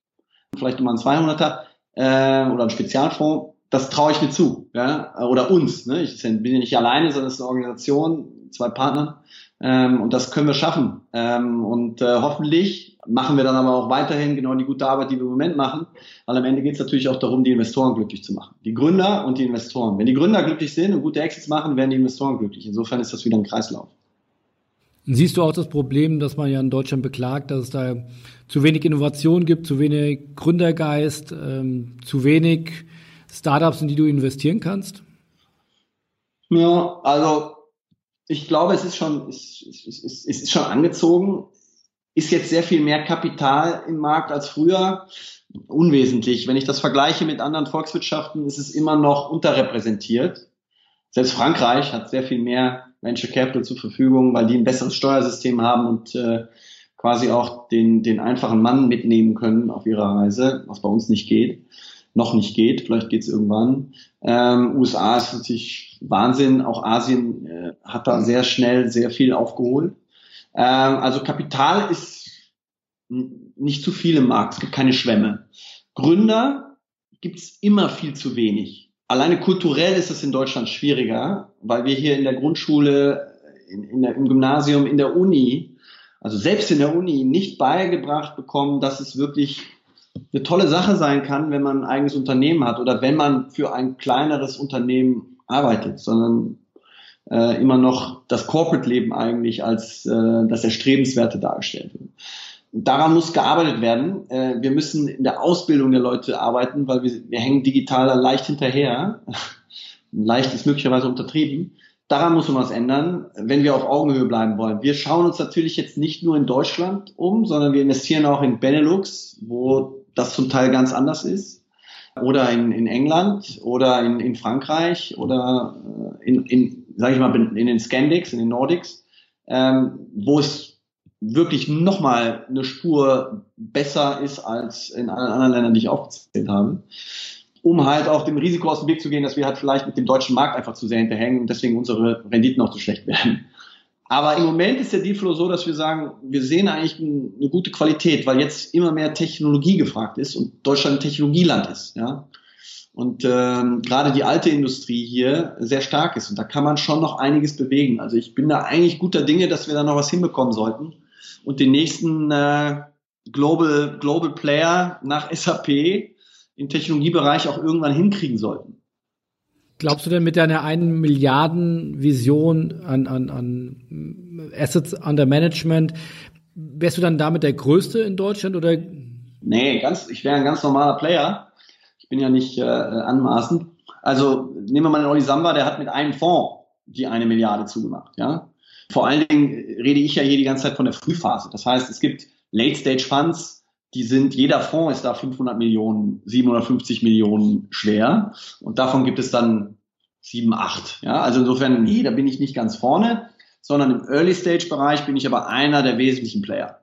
vielleicht nochmal ein 200er äh, oder ein Spezialfonds. Das traue ich mir zu, ja, oder uns. Ne? Ich bin ja nicht alleine, sondern es ist eine Organisation, zwei Partner. Ähm, und das können wir schaffen. Ähm, und äh, hoffentlich machen wir dann aber auch weiterhin genau die gute Arbeit, die wir im Moment machen. Weil am Ende geht es natürlich auch darum, die Investoren glücklich zu machen. Die Gründer und die Investoren. Wenn die Gründer glücklich sind und gute Exits machen, werden die Investoren glücklich. Insofern ist das wieder ein Kreislauf. Siehst du auch das Problem, dass man ja in Deutschland beklagt, dass es da zu wenig Innovation gibt, zu wenig Gründergeist, ähm, zu wenig Startups, in die du investieren kannst? Ja, also ich glaube, es ist schon, es, es, es, ist schon angezogen. Ist jetzt sehr viel mehr Kapital im Markt als früher. Unwesentlich. Wenn ich das vergleiche mit anderen Volkswirtschaften, ist es immer noch unterrepräsentiert. Selbst Frankreich hat sehr viel mehr Venture Capital zur Verfügung, weil die ein besseres Steuersystem haben und äh, quasi auch den, den einfachen Mann mitnehmen können auf ihrer Reise, was bei uns nicht geht, noch nicht geht, vielleicht geht es irgendwann. Ähm, USA ist natürlich Wahnsinn, auch Asien äh, hat da sehr schnell sehr viel aufgeholt. Ähm, also Kapital ist nicht zu viel im Markt, es gibt keine Schwämme. Gründer gibt es immer viel zu wenig. Alleine kulturell ist es in Deutschland schwieriger, weil wir hier in der Grundschule, in, in der, im Gymnasium, in der Uni also selbst in der Uni nicht beigebracht bekommen, dass es wirklich eine tolle Sache sein kann, wenn man ein eigenes Unternehmen hat oder wenn man für ein kleineres Unternehmen arbeitet, sondern äh, immer noch das Corporate-Leben eigentlich als äh, das Erstrebenswerte dargestellt wird. Daran muss gearbeitet werden. Äh, wir müssen in der Ausbildung der Leute arbeiten, weil wir, wir hängen digital leicht hinterher. leicht ist möglicherweise untertrieben. Daran muss man was ändern, wenn wir auf Augenhöhe bleiben wollen. Wir schauen uns natürlich jetzt nicht nur in Deutschland um, sondern wir investieren auch in Benelux, wo das zum Teil ganz anders ist. Oder in, in England oder in, in Frankreich oder äh, in, in sage ich mal, in den Scandics, in den Nordics, ähm, wo es wirklich nochmal eine Spur besser ist als in allen anderen Ländern, die ich aufgezählt habe um halt auch dem Risiko aus dem Weg zu gehen, dass wir halt vielleicht mit dem deutschen Markt einfach zu sehr hinterhängen und deswegen unsere Renditen auch zu schlecht werden. Aber im Moment ist der Dealflow so, dass wir sagen, wir sehen eigentlich eine gute Qualität, weil jetzt immer mehr Technologie gefragt ist und Deutschland ein Technologieland ist. Ja? Und ähm, gerade die alte Industrie hier sehr stark ist und da kann man schon noch einiges bewegen. Also ich bin da eigentlich guter Dinge, dass wir da noch was hinbekommen sollten und den nächsten äh, Global Global Player nach SAP im Technologiebereich auch irgendwann hinkriegen sollten. Glaubst du denn mit deiner einen Milliarden Vision an, an, an Assets under Management, wärst du dann damit der Größte in Deutschland oder? Nee, ganz, ich wäre ein ganz normaler Player. Ich bin ja nicht äh, anmaßend. Also nehmen wir mal den Oli Samba, der hat mit einem Fonds die eine Milliarde zugemacht. Ja? Vor allen Dingen rede ich ja hier die ganze Zeit von der Frühphase. Das heißt, es gibt Late-Stage-Funds, die sind, jeder Fonds ist da 500 Millionen, 750 Millionen schwer und davon gibt es dann sieben, acht. Ja, also insofern, nee, da bin ich nicht ganz vorne, sondern im Early Stage Bereich bin ich aber einer der wesentlichen Player.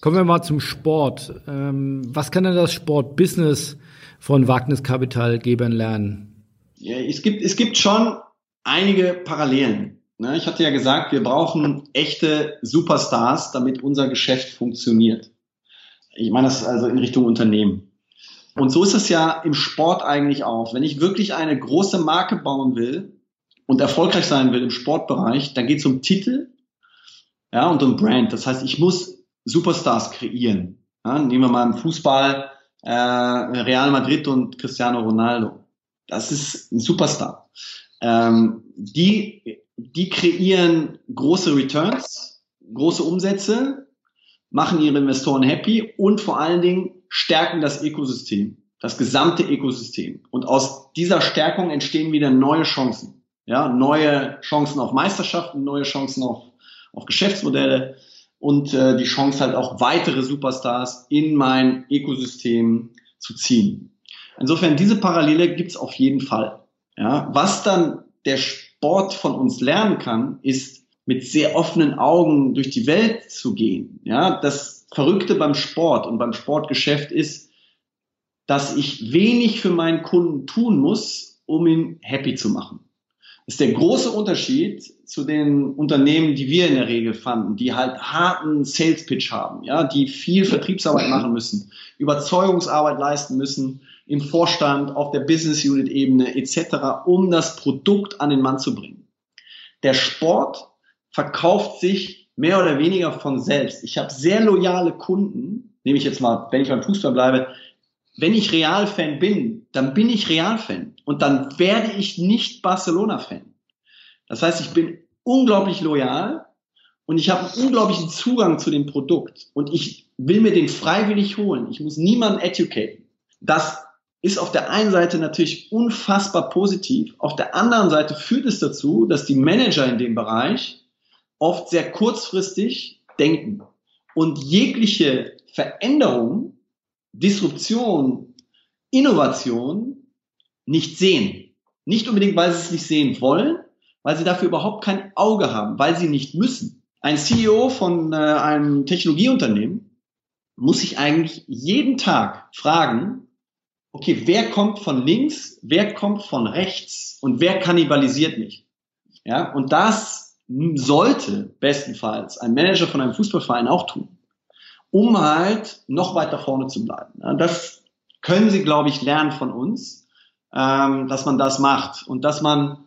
Kommen wir mal zum Sport. Ähm, was kann denn das Sportbusiness von Wagniskapitalgebern lernen? Ja, es gibt, es gibt schon einige Parallelen. Ne, ich hatte ja gesagt, wir brauchen echte Superstars, damit unser Geschäft funktioniert. Ich meine das also in Richtung Unternehmen. Und so ist es ja im Sport eigentlich auch. Wenn ich wirklich eine große Marke bauen will und erfolgreich sein will im Sportbereich, dann geht es um Titel ja, und um Brand. Das heißt, ich muss Superstars kreieren. Ja, nehmen wir mal im Fußball äh, Real Madrid und Cristiano Ronaldo. Das ist ein Superstar. Ähm, die, die kreieren große Returns, große Umsätze, machen ihre Investoren happy und vor allen Dingen stärken das Ökosystem, das gesamte Ökosystem. Und aus dieser Stärkung entstehen wieder neue Chancen. Ja, neue Chancen auf Meisterschaften, neue Chancen auf, auf Geschäftsmodelle und äh, die Chance halt auch weitere Superstars in mein Ökosystem zu ziehen. Insofern, diese Parallele gibt's auf jeden Fall. Ja, was dann der Sport von uns lernen kann, ist mit sehr offenen Augen durch die Welt zu gehen. Ja, das Verrückte beim Sport und beim Sportgeschäft ist, dass ich wenig für meinen Kunden tun muss, um ihn happy zu machen. Das ist der große Unterschied zu den Unternehmen, die wir in der Regel fanden, die halt harten Sales Pitch haben, ja, die viel Vertriebsarbeit machen müssen, Überzeugungsarbeit leisten müssen im Vorstand, auf der Business Unit Ebene etc., um das Produkt an den Mann zu bringen. Der Sport verkauft sich mehr oder weniger von selbst. Ich habe sehr loyale Kunden, nehme ich jetzt mal, wenn ich beim Fußball bleibe, wenn ich Real-Fan bin, dann bin ich Real-Fan und dann werde ich nicht Barcelona-Fan. Das heißt, ich bin unglaublich loyal und ich habe einen unglaublichen Zugang zu dem Produkt und ich will mir den freiwillig holen. Ich muss niemanden educaten. Das ist auf der einen Seite natürlich unfassbar positiv. Auf der anderen Seite führt es dazu, dass die Manager in dem Bereich oft sehr kurzfristig denken und jegliche Veränderung, Disruption, Innovation nicht sehen. Nicht unbedingt, weil sie es nicht sehen wollen, weil sie dafür überhaupt kein Auge haben, weil sie nicht müssen. Ein CEO von äh, einem Technologieunternehmen muss sich eigentlich jeden Tag fragen, okay, wer kommt von links, wer kommt von rechts und wer kannibalisiert mich? Ja, und das sollte bestenfalls ein Manager von einem Fußballverein auch tun, um halt noch weiter vorne zu bleiben. Das können Sie, glaube ich, lernen von uns, ähm, dass man das macht und dass man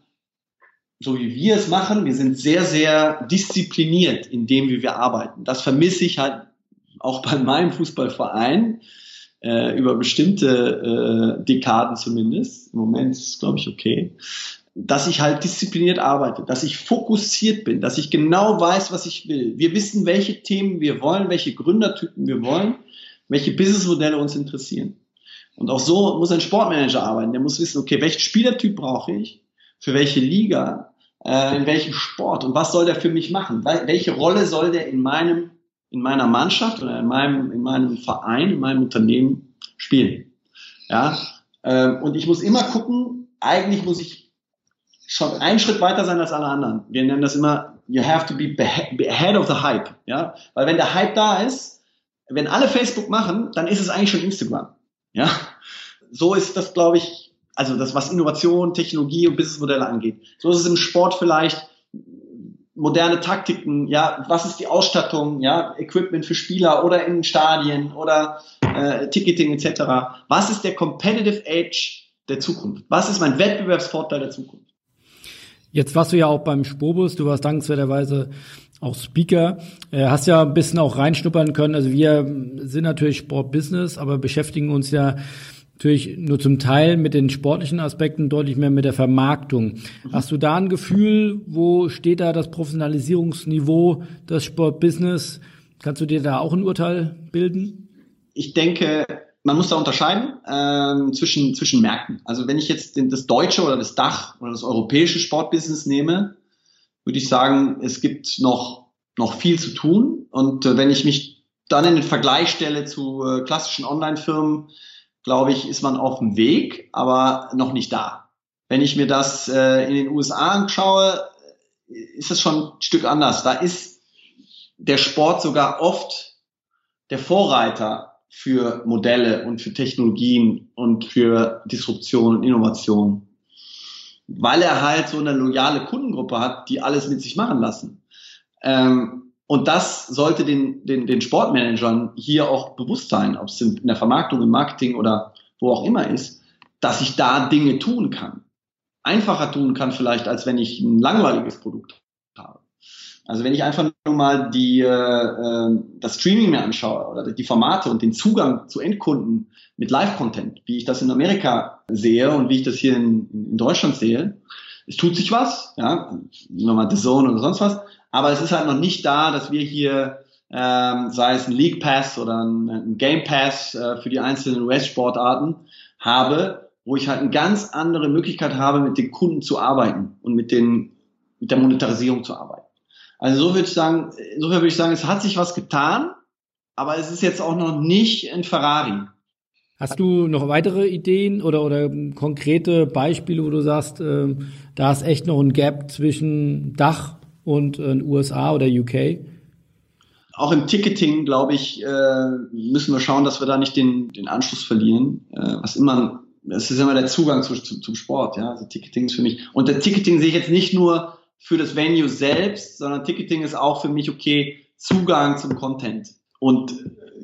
so wie wir es machen, wir sind sehr, sehr diszipliniert in dem, wie wir arbeiten. Das vermisse ich halt auch bei meinem Fußballverein äh, über bestimmte äh, Dekaden zumindest. Im Moment ist es, glaube ich, okay. Dass ich halt diszipliniert arbeite, dass ich fokussiert bin, dass ich genau weiß, was ich will. Wir wissen, welche Themen wir wollen, welche Gründertypen wir wollen, welche Businessmodelle uns interessieren. Und auch so muss ein Sportmanager arbeiten. Der muss wissen, okay, welchen Spielertyp brauche ich, für welche Liga, äh, in welchem Sport und was soll der für mich machen? Welche Rolle soll der in meinem in meiner Mannschaft oder in meinem, in meinem Verein, in meinem Unternehmen spielen. Ja, ähm, und ich muss immer gucken, eigentlich muss ich schon einen Schritt weiter sein als alle anderen. Wir nennen das immer, you have to be ahead of the hype. Ja, weil wenn der Hype da ist, wenn alle Facebook machen, dann ist es eigentlich schon Instagram. Ja, so ist das, glaube ich, also das, was Innovation, Technologie und Businessmodelle angeht. So ist es im Sport vielleicht moderne Taktiken, ja, was ist die Ausstattung, ja, Equipment für Spieler oder in Stadien oder äh, Ticketing etc. Was ist der Competitive Edge der Zukunft? Was ist mein Wettbewerbsvorteil der Zukunft? Jetzt warst du ja auch beim Spobus, du warst dankenswerterweise auch Speaker, äh, hast ja ein bisschen auch reinschnuppern können. Also wir sind natürlich Sportbusiness, aber beschäftigen uns ja natürlich nur zum Teil mit den sportlichen Aspekten, deutlich mehr mit der Vermarktung. Hast du da ein Gefühl, wo steht da das Professionalisierungsniveau des Sportbusiness? Kannst du dir da auch ein Urteil bilden? Ich denke, man muss da unterscheiden ähm, zwischen, zwischen Märkten. Also wenn ich jetzt das deutsche oder das Dach oder das europäische Sportbusiness nehme, würde ich sagen, es gibt noch, noch viel zu tun. Und äh, wenn ich mich dann in den Vergleich stelle zu äh, klassischen Online-Firmen, glaube ich, ist man auf dem Weg, aber noch nicht da. Wenn ich mir das äh, in den USA anschaue, ist es schon ein Stück anders. Da ist der Sport sogar oft der Vorreiter für Modelle und für Technologien und für Disruption und Innovation. Weil er halt so eine loyale Kundengruppe hat, die alles mit sich machen lassen. Ähm, und das sollte den, den, den Sportmanagern hier auch bewusst sein, ob es in der Vermarktung, im Marketing oder wo auch immer ist, dass ich da Dinge tun kann. Einfacher tun kann vielleicht, als wenn ich ein langweiliges Produkt habe. Also wenn ich einfach nur mal die, äh, äh das Streaming mir anschaue oder die Formate und den Zugang zu Endkunden mit Live-Content, wie ich das in Amerika sehe und wie ich das hier in, in Deutschland sehe, es tut sich was, ja, nochmal The Zone oder sonst was, aber es ist halt noch nicht da, dass wir hier, ähm, sei es ein League Pass oder ein, ein Game Pass äh, für die einzelnen US-Sportarten habe, wo ich halt eine ganz andere Möglichkeit habe, mit den Kunden zu arbeiten und mit den, mit der Monetarisierung zu arbeiten. Also so würde ich sagen, insofern würde ich sagen, es hat sich was getan, aber es ist jetzt auch noch nicht ein Ferrari. Hast du noch weitere Ideen oder, oder konkrete Beispiele, wo du sagst, äh, da ist echt noch ein Gap zwischen Dach und äh, USA oder UK? Auch im Ticketing, glaube ich, äh, müssen wir schauen, dass wir da nicht den, den Anschluss verlieren. Äh, was immer, das ist immer der Zugang zu, zu, zum Sport, ja. Also Ticketing ist für mich. Und der Ticketing sehe ich jetzt nicht nur für das Venue selbst, sondern Ticketing ist auch für mich okay, Zugang zum Content. Und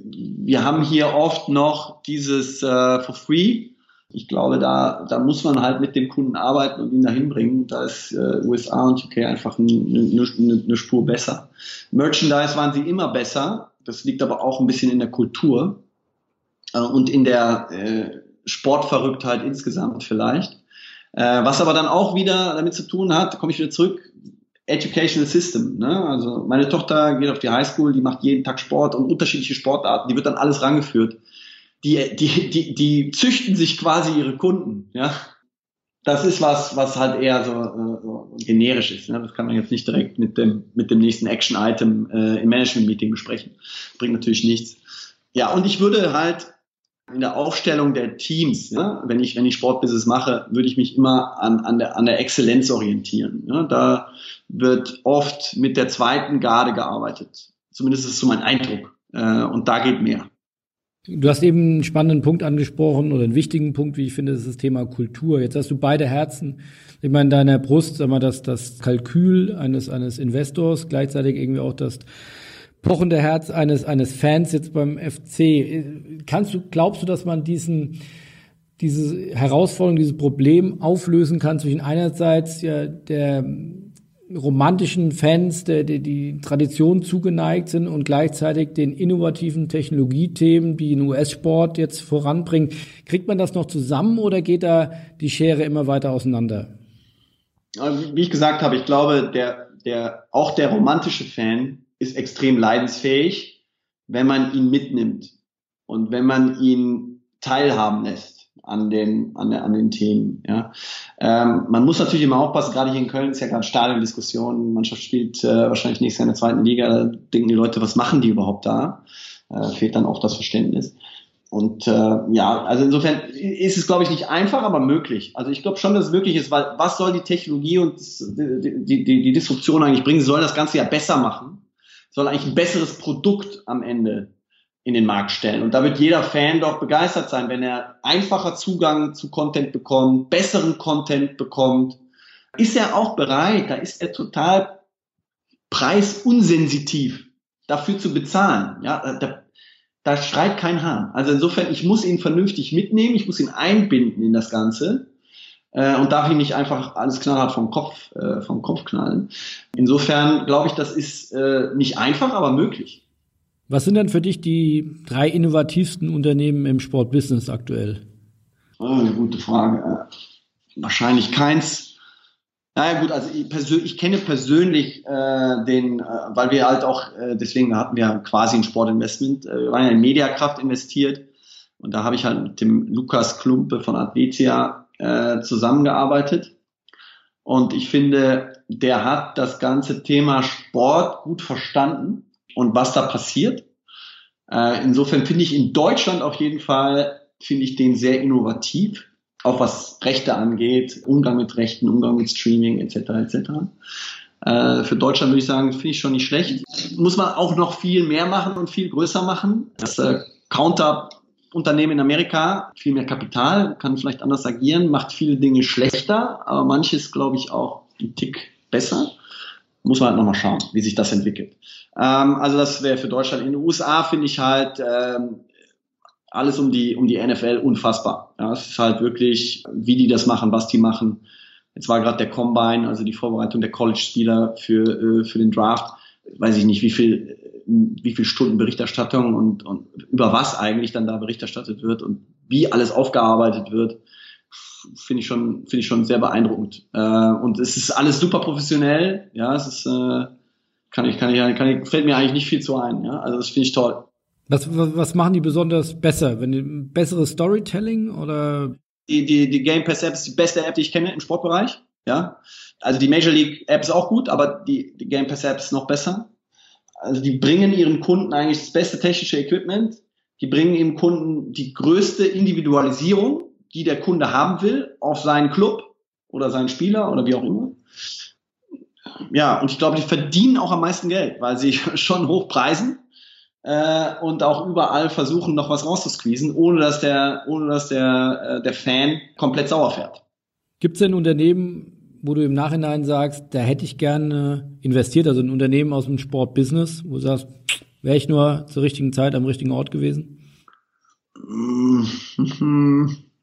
wir haben hier oft noch dieses äh, for free ich glaube, da, da muss man halt mit dem Kunden arbeiten und ihn dahin bringen. Da ist äh, USA und UK einfach eine, eine, eine Spur besser. Merchandise waren sie immer besser. Das liegt aber auch ein bisschen in der Kultur äh, und in der äh, Sportverrücktheit insgesamt vielleicht. Äh, was aber dann auch wieder damit zu tun hat, komme ich wieder zurück, Educational System. Ne? Also meine Tochter geht auf die Highschool, die macht jeden Tag Sport und unterschiedliche Sportarten, die wird dann alles rangeführt die, die, die, die züchten sich quasi ihre Kunden, ja. Das ist was, was halt eher so, äh, so generisch ist. Ne? Das kann man jetzt nicht direkt mit dem, mit dem nächsten Action-Item äh, im Management-Meeting besprechen. Bringt natürlich nichts. Ja, und ich würde halt in der Aufstellung der Teams, ja, wenn ich wenn ich Sportbusiness mache, würde ich mich immer an, an der an der Exzellenz orientieren. Ja. Da wird oft mit der zweiten Garde gearbeitet. Zumindest ist es so mein Eindruck. Äh, und da geht mehr. Du hast eben einen spannenden Punkt angesprochen oder einen wichtigen Punkt, wie ich finde, das ist das Thema Kultur. Jetzt hast du beide Herzen. Meine, in deiner Brust, sag mal, das, das Kalkül eines, eines Investors, gleichzeitig irgendwie auch das pochende Herz eines, eines Fans jetzt beim FC. Kannst du, glaubst du, dass man diesen, diese Herausforderung, dieses Problem auflösen kann zwischen einerseits ja der romantischen Fans, der, der die Tradition zugeneigt sind und gleichzeitig den innovativen Technologiethemen, die den US-Sport jetzt voranbringen. Kriegt man das noch zusammen oder geht da die Schere immer weiter auseinander? Wie ich gesagt habe, ich glaube, der, der, auch der romantische Fan ist extrem leidensfähig, wenn man ihn mitnimmt und wenn man ihn teilhaben lässt an den, an, der, an den Themen. Ja. Ähm, man muss natürlich immer aufpassen, gerade hier in Köln ist ja gerade Stadiondiskussion, Mannschaft spielt äh, wahrscheinlich nächstes Jahr in der zweiten Liga, da denken die Leute, was machen die überhaupt da? Äh, fehlt dann auch das Verständnis. Und äh, ja, also insofern ist es, glaube ich, nicht einfach, aber möglich. Also ich glaube schon, dass es möglich ist, weil was soll die Technologie und die, die, die, Disruption eigentlich bringen? Sie soll das Ganze ja besser machen, soll eigentlich ein besseres Produkt am Ende in den Markt stellen. Und da wird jeder Fan doch begeistert sein, wenn er einfacher Zugang zu Content bekommt, besseren Content bekommt. Ist er auch bereit, da ist er total preisunsensitiv dafür zu bezahlen. Ja, da, da schreit kein Hahn. Also insofern, ich muss ihn vernünftig mitnehmen, ich muss ihn einbinden in das Ganze äh, und darf ihn nicht einfach alles knallhart vom Kopf, äh, vom Kopf knallen. Insofern glaube ich, das ist äh, nicht einfach, aber möglich. Was sind denn für dich die drei innovativsten Unternehmen im Sportbusiness aktuell? Oh, eine gute Frage. Wahrscheinlich keins. Naja gut, also ich, ich kenne persönlich äh, den, äh, weil wir halt auch, äh, deswegen hatten wir quasi ein Sportinvestment, äh, wir waren ja in Mediakraft investiert und da habe ich halt mit dem Lukas Klumpe von Advetia äh, zusammengearbeitet. Und ich finde, der hat das ganze Thema Sport gut verstanden und was da passiert. Äh, insofern finde ich in Deutschland auf jeden Fall, finde ich den sehr innovativ, auch was Rechte angeht, Umgang mit Rechten, Umgang mit Streaming etc. etc. Äh, für Deutschland würde ich sagen, finde ich schon nicht schlecht. Muss man auch noch viel mehr machen und viel größer machen. Das äh, Counter-Unternehmen in Amerika, viel mehr Kapital, kann vielleicht anders agieren, macht viele Dinge schlechter, aber manches, glaube ich, auch ein Tick besser muss man halt nochmal schauen, wie sich das entwickelt. Ähm, also das wäre für Deutschland. In den USA finde ich halt ähm, alles um die, um die NFL unfassbar. Ja, es ist halt wirklich, wie die das machen, was die machen. Jetzt war gerade der Combine, also die Vorbereitung der College-Spieler für, äh, für den Draft. Weiß ich nicht, wie viel, wie viel Stunden Berichterstattung und, und über was eigentlich dann da Bericht erstattet wird und wie alles aufgearbeitet wird finde ich schon, finde ich schon sehr beeindruckend. Äh, und es ist alles super professionell. Ja, es ist, äh, kann ich, kann ich, kann ich, fällt mir eigentlich nicht viel zu ein. Ja, also das finde ich toll. Was, was machen die besonders besser? Wenn die, besseres Storytelling oder? Die, die, die Game Pass App ist die beste App, die ich kenne im Sportbereich. Ja, also die Major League App ist auch gut, aber die, die Game Pass App ist noch besser. Also die bringen ihren Kunden eigentlich das beste technische Equipment. Die bringen ihrem Kunden die größte Individualisierung die der Kunde haben will, auf seinen Club oder seinen Spieler oder wie auch immer. Ja, und ich glaube, die verdienen auch am meisten Geld, weil sie schon hoch preisen äh, und auch überall versuchen, noch was rauszusqueezen, ohne dass der, ohne dass der, äh, der Fan komplett sauer fährt. Gibt es denn Unternehmen, wo du im Nachhinein sagst, da hätte ich gerne investiert, also ein Unternehmen aus dem Sportbusiness, wo du sagst, wäre ich nur zur richtigen Zeit am richtigen Ort gewesen?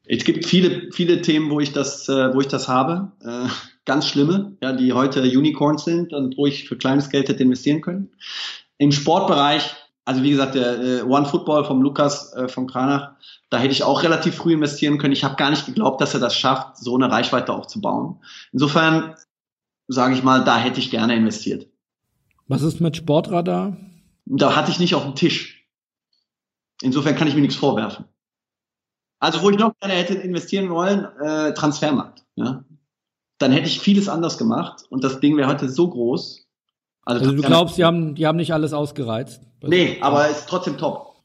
Es gibt viele, viele Themen, wo ich das, äh, wo ich das habe. Äh, ganz schlimme, ja, die heute Unicorns sind und wo ich für kleines Geld hätte investieren können. Im Sportbereich, also wie gesagt, der äh, One Football vom Lukas äh, von Kranach, da hätte ich auch relativ früh investieren können. Ich habe gar nicht geglaubt, dass er das schafft, so eine Reichweite aufzubauen. Insofern sage ich mal, da hätte ich gerne investiert. Was ist mit Sportradar? Da hatte ich nicht auf dem Tisch. Insofern kann ich mir nichts vorwerfen. Also wo ich noch gerne hätte investieren wollen, äh, Transfermarkt. Ja? Dann hätte ich vieles anders gemacht und das Ding wäre heute so groß. Also, also du glaubst, die haben, die haben nicht alles ausgereizt? Nee, aber ist trotzdem top.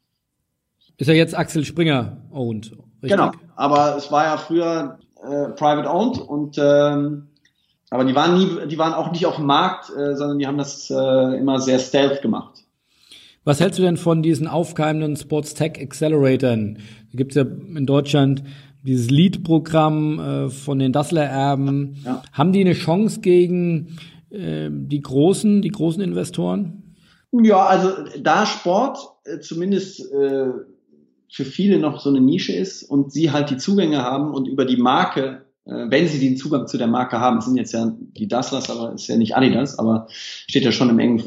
Ist ja jetzt Axel Springer owned. Richtig? Genau, aber es war ja früher äh, private owned und ähm, aber die waren nie, die waren auch nicht auf dem Markt, äh, sondern die haben das äh, immer sehr stealth gemacht. Was hältst du denn von diesen aufkeimenden Sports Tech Acceleratoren? Da gibt es ja in Deutschland dieses Lead-Programm äh, von den Dassler-Erben. Ja. Haben die eine Chance gegen die großen, die großen Investoren? Ja, also da Sport äh, zumindest äh, für viele noch so eine Nische ist und sie halt die Zugänge haben und über die Marke äh, wenn sie den Zugang zu der Marke haben, sind jetzt ja die Dasslers, aber ist ja nicht Adidas, aber steht ja schon im engen,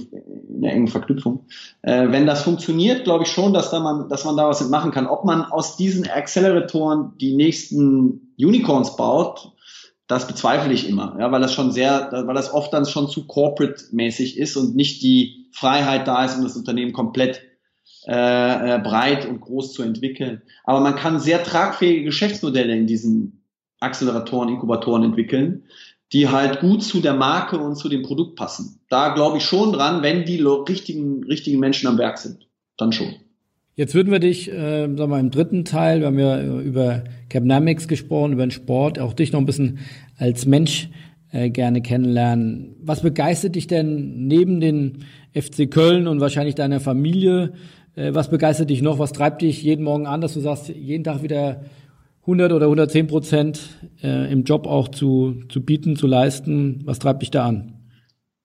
in der engen Verknüpfung. Wenn das funktioniert, glaube ich schon, dass da man, dass man da was machen kann. Ob man aus diesen Acceleratoren die nächsten Unicorns baut, das bezweifle ich immer, ja, weil das schon sehr, weil das oft dann schon zu corporate-mäßig ist und nicht die Freiheit da ist, um das Unternehmen komplett äh, äh breit und groß zu entwickeln. Aber man kann sehr tragfähige Geschäftsmodelle in diesen Acceleratoren, Inkubatoren entwickeln, die halt gut zu der Marke und zu dem Produkt passen. Da glaube ich schon dran, wenn die richtigen, richtigen Menschen am Werk sind. Dann schon. Jetzt würden wir dich, äh, sagen wir mal, im dritten Teil, wir haben ja über Capnamics gesprochen, über den Sport, auch dich noch ein bisschen als Mensch äh, gerne kennenlernen. Was begeistert dich denn neben den FC Köln und wahrscheinlich deiner Familie? Äh, was begeistert dich noch? Was treibt dich jeden Morgen an, dass du sagst, jeden Tag wieder 100 oder 110 Prozent äh, im Job auch zu, zu bieten, zu leisten? Was treibt dich da an?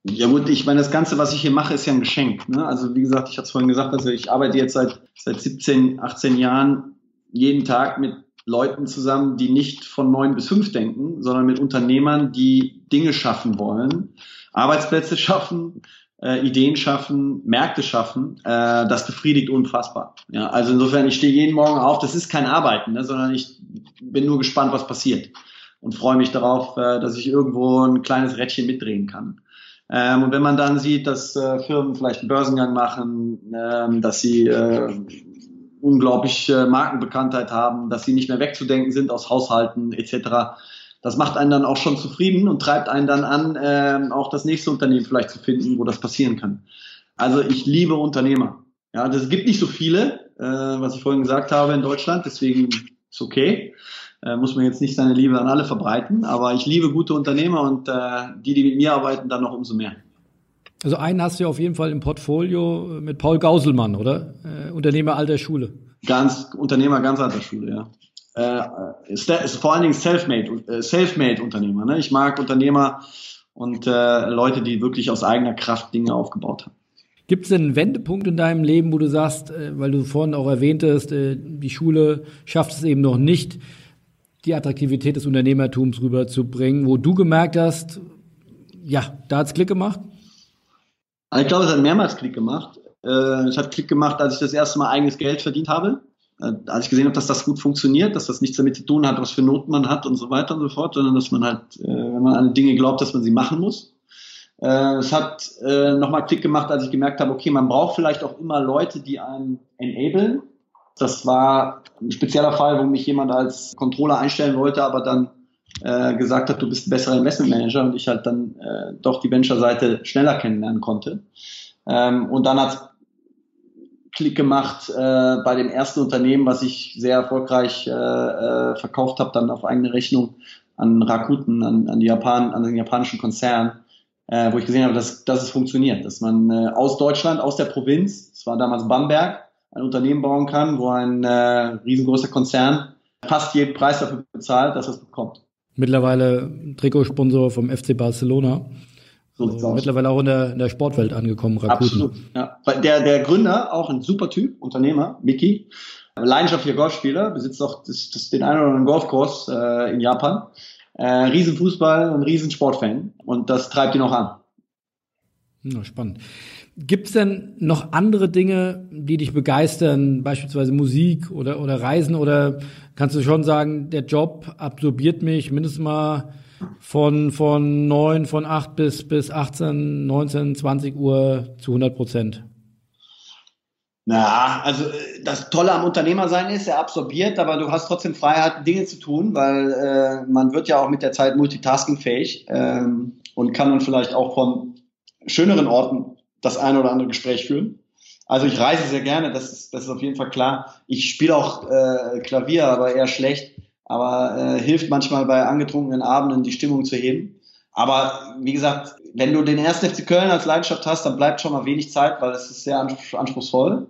Ja gut, ich meine, das Ganze, was ich hier mache, ist ja ein Geschenk. Ne? Also wie gesagt, ich hatte es vorhin gesagt, also ich arbeite jetzt seit, seit 17, 18 Jahren jeden Tag mit Leuten zusammen, die nicht von neun bis fünf denken, sondern mit Unternehmern, die Dinge schaffen wollen, Arbeitsplätze schaffen, äh, Ideen schaffen, Märkte schaffen, äh, das befriedigt unfassbar. Ja, also insofern, ich stehe jeden Morgen auf, das ist kein Arbeiten, ne, sondern ich bin nur gespannt, was passiert und freue mich darauf, äh, dass ich irgendwo ein kleines Rädchen mitdrehen kann. Ähm, und wenn man dann sieht, dass äh, Firmen vielleicht einen Börsengang machen, ähm, dass sie äh, unglaublich äh, Markenbekanntheit haben, dass sie nicht mehr wegzudenken sind aus Haushalten etc., das macht einen dann auch schon zufrieden und treibt einen dann an, äh, auch das nächste Unternehmen vielleicht zu finden, wo das passieren kann. Also ich liebe Unternehmer. Ja, das gibt nicht so viele, äh, was ich vorhin gesagt habe in Deutschland, deswegen ist okay. Äh, muss man jetzt nicht seine Liebe an alle verbreiten, aber ich liebe gute Unternehmer und äh, die, die mit mir arbeiten, dann noch umso mehr. Also einen hast du ja auf jeden Fall im Portfolio mit Paul Gauselmann, oder? Äh, Unternehmer alter Schule. Ganz, Unternehmer ganz alter Schule, ja äh, ist, ist vor allen Dingen Selfmade, äh, Selfmade Unternehmer. Ne? Ich mag Unternehmer und äh, Leute, die wirklich aus eigener Kraft Dinge aufgebaut haben. Gibt es einen Wendepunkt in deinem Leben, wo du sagst, äh, weil du vorhin auch erwähntest, äh, die Schule schafft es eben noch nicht, die Attraktivität des Unternehmertums rüberzubringen, wo du gemerkt hast, ja, da hat's Klick gemacht? Ich glaube, es hat mehrmals Klick gemacht. Äh, es hat Klick gemacht, als ich das erste Mal eigenes Geld verdient habe. Äh, als ich gesehen habe, dass das gut funktioniert, dass das nichts damit zu tun hat, was für Noten man hat und so weiter und so fort, sondern dass man halt, äh, wenn man an Dinge glaubt, dass man sie machen muss. Es hat nochmal Klick gemacht, als ich gemerkt habe, okay, man braucht vielleicht auch immer Leute, die einen enablen. Das war ein spezieller Fall, wo mich jemand als Controller einstellen wollte, aber dann äh, gesagt hat, du bist ein besserer Investmentmanager und ich halt dann äh, doch die Venture-Seite schneller kennenlernen konnte. Ähm, und dann hat Klick gemacht äh, bei dem ersten Unternehmen, was ich sehr erfolgreich äh, äh, verkauft habe, dann auf eigene Rechnung an Rakuten, an, an, die Japan, an den japanischen Konzern, äh, wo ich gesehen habe, dass, dass es funktioniert, dass man äh, aus Deutschland, aus der Provinz, es war damals Bamberg, ein Unternehmen bauen kann, wo ein äh, riesengroßer Konzern fast jeden Preis dafür bezahlt, dass er es bekommt. Mittlerweile Trikotsponsor vom FC Barcelona. So also mittlerweile auch in der, in der Sportwelt angekommen, Rakuten. Absolut, ja. Der, der Gründer, auch ein super Typ, Unternehmer, Miki, leidenschaftlicher Golfspieler, besitzt auch das, das, den einen oder anderen Golfkurs äh, in Japan. Äh, Riesenfußball und Riesensportfan. Und das treibt ihn auch an. Ja, spannend. Gibt es denn noch andere Dinge, die dich begeistern, beispielsweise Musik oder, oder Reisen? Oder kannst du schon sagen, der Job absorbiert mich mindestens mal von, von 9, von 8 bis, bis 18, 19, 20 Uhr zu 100 Prozent? Na, also das Tolle am Unternehmersein ist, er absorbiert, aber du hast trotzdem Freiheit, Dinge zu tun, weil äh, man wird ja auch mit der Zeit multitaskingfähig ähm, und kann dann vielleicht auch von schöneren Orten das eine oder andere Gespräch führen. Also ich reise sehr gerne, das ist, das ist auf jeden Fall klar. Ich spiele auch äh, Klavier, aber eher schlecht, aber äh, hilft manchmal bei angetrunkenen Abenden die Stimmung zu heben. Aber wie gesagt, wenn du den ersten FC Köln als Leidenschaft hast, dann bleibt schon mal wenig Zeit, weil es ist sehr anspruchsvoll.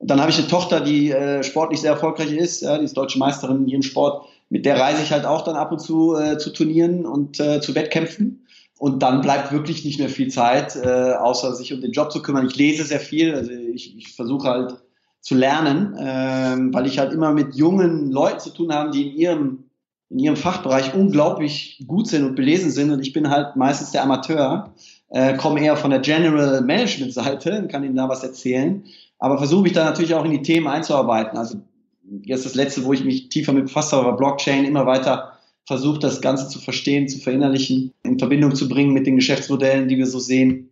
Dann habe ich eine Tochter, die äh, sportlich sehr erfolgreich ist, ja, die ist deutsche Meisterin in ihrem Sport. Mit der reise ich halt auch dann ab und zu äh, zu Turnieren und äh, zu Wettkämpfen. Und dann bleibt wirklich nicht mehr viel Zeit, äh, außer sich um den Job zu kümmern. Ich lese sehr viel, also ich, ich versuche halt zu lernen, äh, weil ich halt immer mit jungen Leuten zu tun habe, die in ihrem in ihrem Fachbereich unglaublich gut sind und belesen sind und ich bin halt meistens der Amateur, äh, komme eher von der General Management Seite und kann Ihnen da was erzählen, aber versuche mich da natürlich auch in die Themen einzuarbeiten. Also jetzt das letzte, wo ich mich tiefer mit befasst habe, war Blockchain, immer weiter versucht, das Ganze zu verstehen, zu verinnerlichen, in Verbindung zu bringen mit den Geschäftsmodellen, die wir so sehen.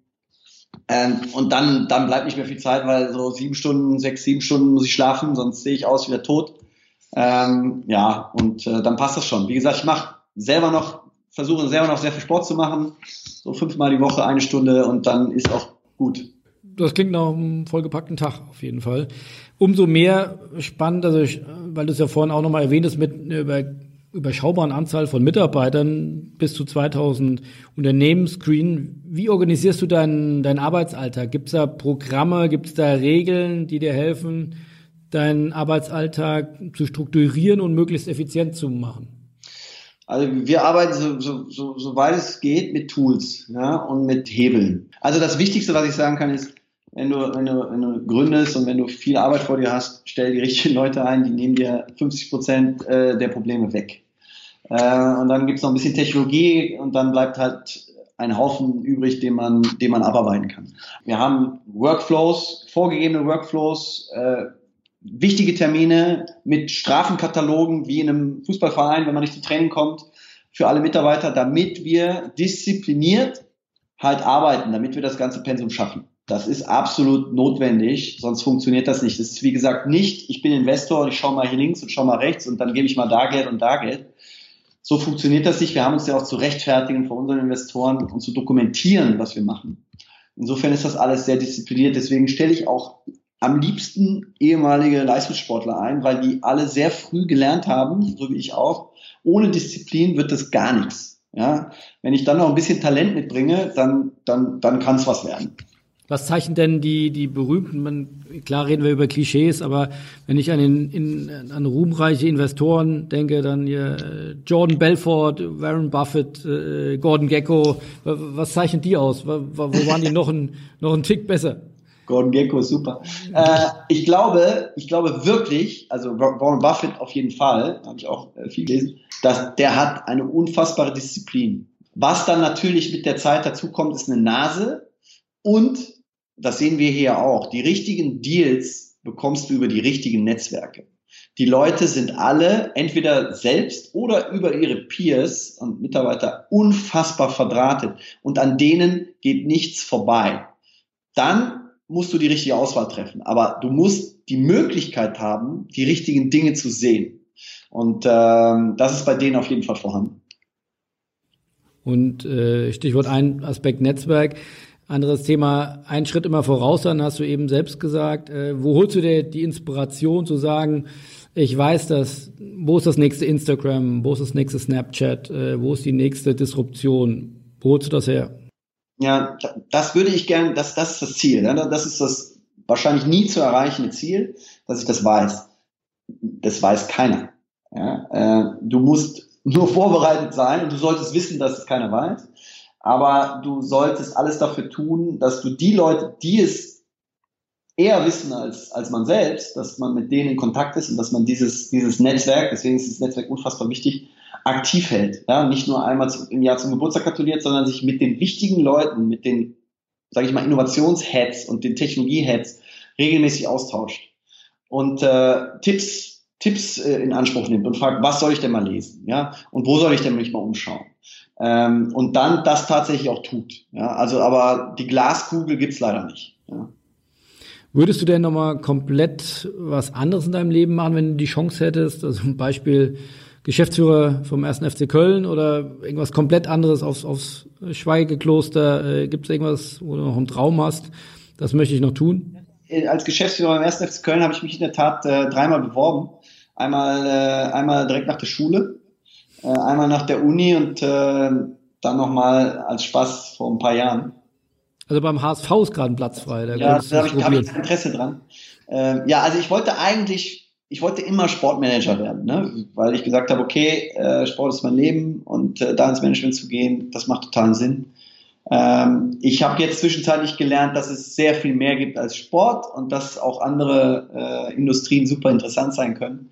Ähm, und dann, dann bleibt nicht mehr viel Zeit, weil so sieben Stunden, sechs, sieben Stunden muss ich schlafen, sonst sehe ich aus wie der Tod. Ähm, ja, und äh, dann passt das schon. Wie gesagt, ich mache selber noch, versuche selber noch sehr viel Sport zu machen. So fünfmal die Woche, eine Stunde und dann ist auch gut. Das klingt nach einem vollgepackten Tag auf jeden Fall. Umso mehr spannend, also ich, weil du es ja vorhin auch nochmal erwähnt hast, mit über überschaubaren Anzahl von Mitarbeitern bis zu 2000 Unternehmensscreen. Wie organisierst du deinen, deinen Arbeitsalltag? Gibt es da Programme, gibt es da Regeln, die dir helfen, deinen Arbeitsalltag zu strukturieren und möglichst effizient zu machen? Also wir arbeiten so, so, so, so weit es geht mit Tools ja, und mit Hebeln. Also das Wichtigste, was ich sagen kann, ist, wenn du, wenn, du, wenn du gründest und wenn du viel Arbeit vor dir hast, stell die richtigen Leute ein, die nehmen dir 50 Prozent äh, der Probleme weg. Äh, und dann gibt es noch ein bisschen Technologie und dann bleibt halt ein Haufen übrig, den man, den man abarbeiten kann. Wir haben Workflows, vorgegebene Workflows, äh, wichtige Termine mit Strafenkatalogen wie in einem Fußballverein, wenn man nicht zum Training kommt, für alle Mitarbeiter, damit wir diszipliniert halt arbeiten, damit wir das ganze Pensum schaffen. Das ist absolut notwendig, sonst funktioniert das nicht. Das ist wie gesagt nicht, ich bin Investor und ich schaue mal hier links und schaue mal rechts und dann gebe ich mal da Geld und da Geld. So funktioniert das nicht. Wir haben uns ja auch zu rechtfertigen vor unseren Investoren und zu dokumentieren, was wir machen. Insofern ist das alles sehr diszipliniert. Deswegen stelle ich auch am liebsten ehemalige Leistungssportler ein, weil die alle sehr früh gelernt haben, so wie ich auch. Ohne Disziplin wird das gar nichts. Ja, wenn ich dann noch ein bisschen Talent mitbringe, dann, dann, dann kann es was werden. Was zeichnet denn die, die berühmten, man, klar reden wir über Klischees, aber wenn ich an, den, in, an ruhmreiche Investoren denke, dann hier äh, Jordan Belfort, Warren Buffett, äh, Gordon Gecko, was zeichnet die aus? Wo, wo waren die noch ein, noch ein Tick besser? Gordon Gecko, super. Äh, ich glaube, ich glaube wirklich, also Warren Buffett auf jeden Fall, habe ich auch äh, viel gelesen, dass der hat eine unfassbare Disziplin. Was dann natürlich mit der Zeit dazu kommt, ist eine Nase und das sehen wir hier auch. Die richtigen Deals bekommst du über die richtigen Netzwerke. Die Leute sind alle entweder selbst oder über ihre Peers und Mitarbeiter unfassbar verdrahtet und an denen geht nichts vorbei. Dann musst du die richtige Auswahl treffen. Aber du musst die Möglichkeit haben, die richtigen Dinge zu sehen. Und ähm, das ist bei denen auf jeden Fall vorhanden. Und äh, Stichwort ein Aspekt Netzwerk. Anderes Thema, ein Schritt immer voraus dann, hast du eben selbst gesagt. Äh, wo holst du dir die Inspiration zu sagen, ich weiß das, wo ist das nächste Instagram, wo ist das nächste Snapchat, äh, wo ist die nächste Disruption? Wo holst du das her? Ja, das würde ich gerne, das, das ist das Ziel. Ne? Das ist das wahrscheinlich nie zu erreichende Ziel, dass ich das weiß. Das weiß keiner. Ja? Äh, du musst nur vorbereitet sein und du solltest wissen, dass es keiner weiß aber du solltest alles dafür tun, dass du die Leute, die es eher wissen als, als man selbst, dass man mit denen in Kontakt ist und dass man dieses, dieses Netzwerk, deswegen ist das Netzwerk unfassbar wichtig, aktiv hält. Ja, nicht nur einmal im Jahr zum Geburtstag gratuliert, sondern sich mit den wichtigen Leuten, mit den, sage ich mal, Innovationsheads und den Technologieheads regelmäßig austauscht und äh, Tipps, Tipps äh, in Anspruch nimmt und fragt, was soll ich denn mal lesen? Ja, und wo soll ich denn mich mal umschauen? Ähm, und dann das tatsächlich auch tut. Ja, also aber die Glaskugel gibt's leider nicht. Ja. Würdest du denn nochmal komplett was anderes in deinem Leben machen, wenn du die Chance hättest? Also zum Beispiel Geschäftsführer vom 1. FC Köln oder irgendwas komplett anderes aufs, aufs Schweigekloster? Äh, Gibt es irgendwas, wo du noch einen Traum hast? Das möchte ich noch tun. Als Geschäftsführer beim 1. FC Köln habe ich mich in der Tat äh, dreimal beworben. Einmal, äh, einmal direkt nach der Schule, äh, einmal nach der Uni und äh, dann nochmal als Spaß vor ein paar Jahren. Also beim HSV ist gerade ein Platz frei. Da ja, da habe ich, hab ich Interesse dran. Äh, ja, also ich wollte eigentlich, ich wollte immer Sportmanager werden, ne? weil ich gesagt habe, okay, äh, Sport ist mein Leben und äh, da ins Management zu gehen, das macht totalen Sinn. Ähm, ich habe jetzt zwischenzeitlich gelernt, dass es sehr viel mehr gibt als Sport und dass auch andere äh, Industrien super interessant sein können.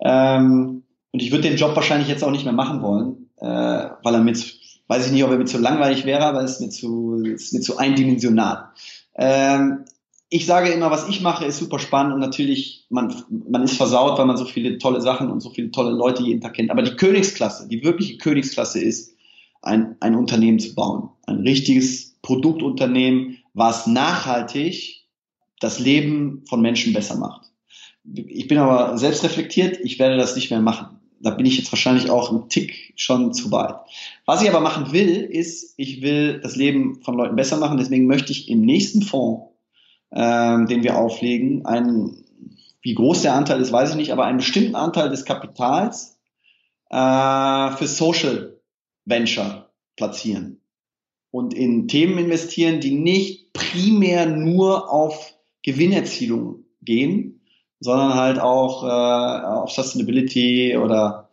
Ähm, und ich würde den Job wahrscheinlich jetzt auch nicht mehr machen wollen, äh, weil er mir weiß ich nicht, ob er mir zu langweilig wäre, aber es ist mir zu, ist mir zu eindimensional. Ähm, ich sage immer, was ich mache, ist super spannend und natürlich, man, man ist versaut, weil man so viele tolle Sachen und so viele tolle Leute jeden Tag kennt. Aber die Königsklasse, die wirkliche Königsklasse ist, ein, ein Unternehmen zu bauen. Ein richtiges Produktunternehmen, was nachhaltig das Leben von Menschen besser macht. Ich bin aber selbst reflektiert, ich werde das nicht mehr machen da bin ich jetzt wahrscheinlich auch ein Tick schon zu weit. Was ich aber machen will, ist, ich will das Leben von Leuten besser machen. Deswegen möchte ich im nächsten Fonds, ähm, den wir auflegen, einen, wie groß der Anteil ist, weiß ich nicht, aber einen bestimmten Anteil des Kapitals äh, für Social Venture platzieren und in Themen investieren, die nicht primär nur auf Gewinnerzielung gehen, sondern halt auch äh, auf Sustainability oder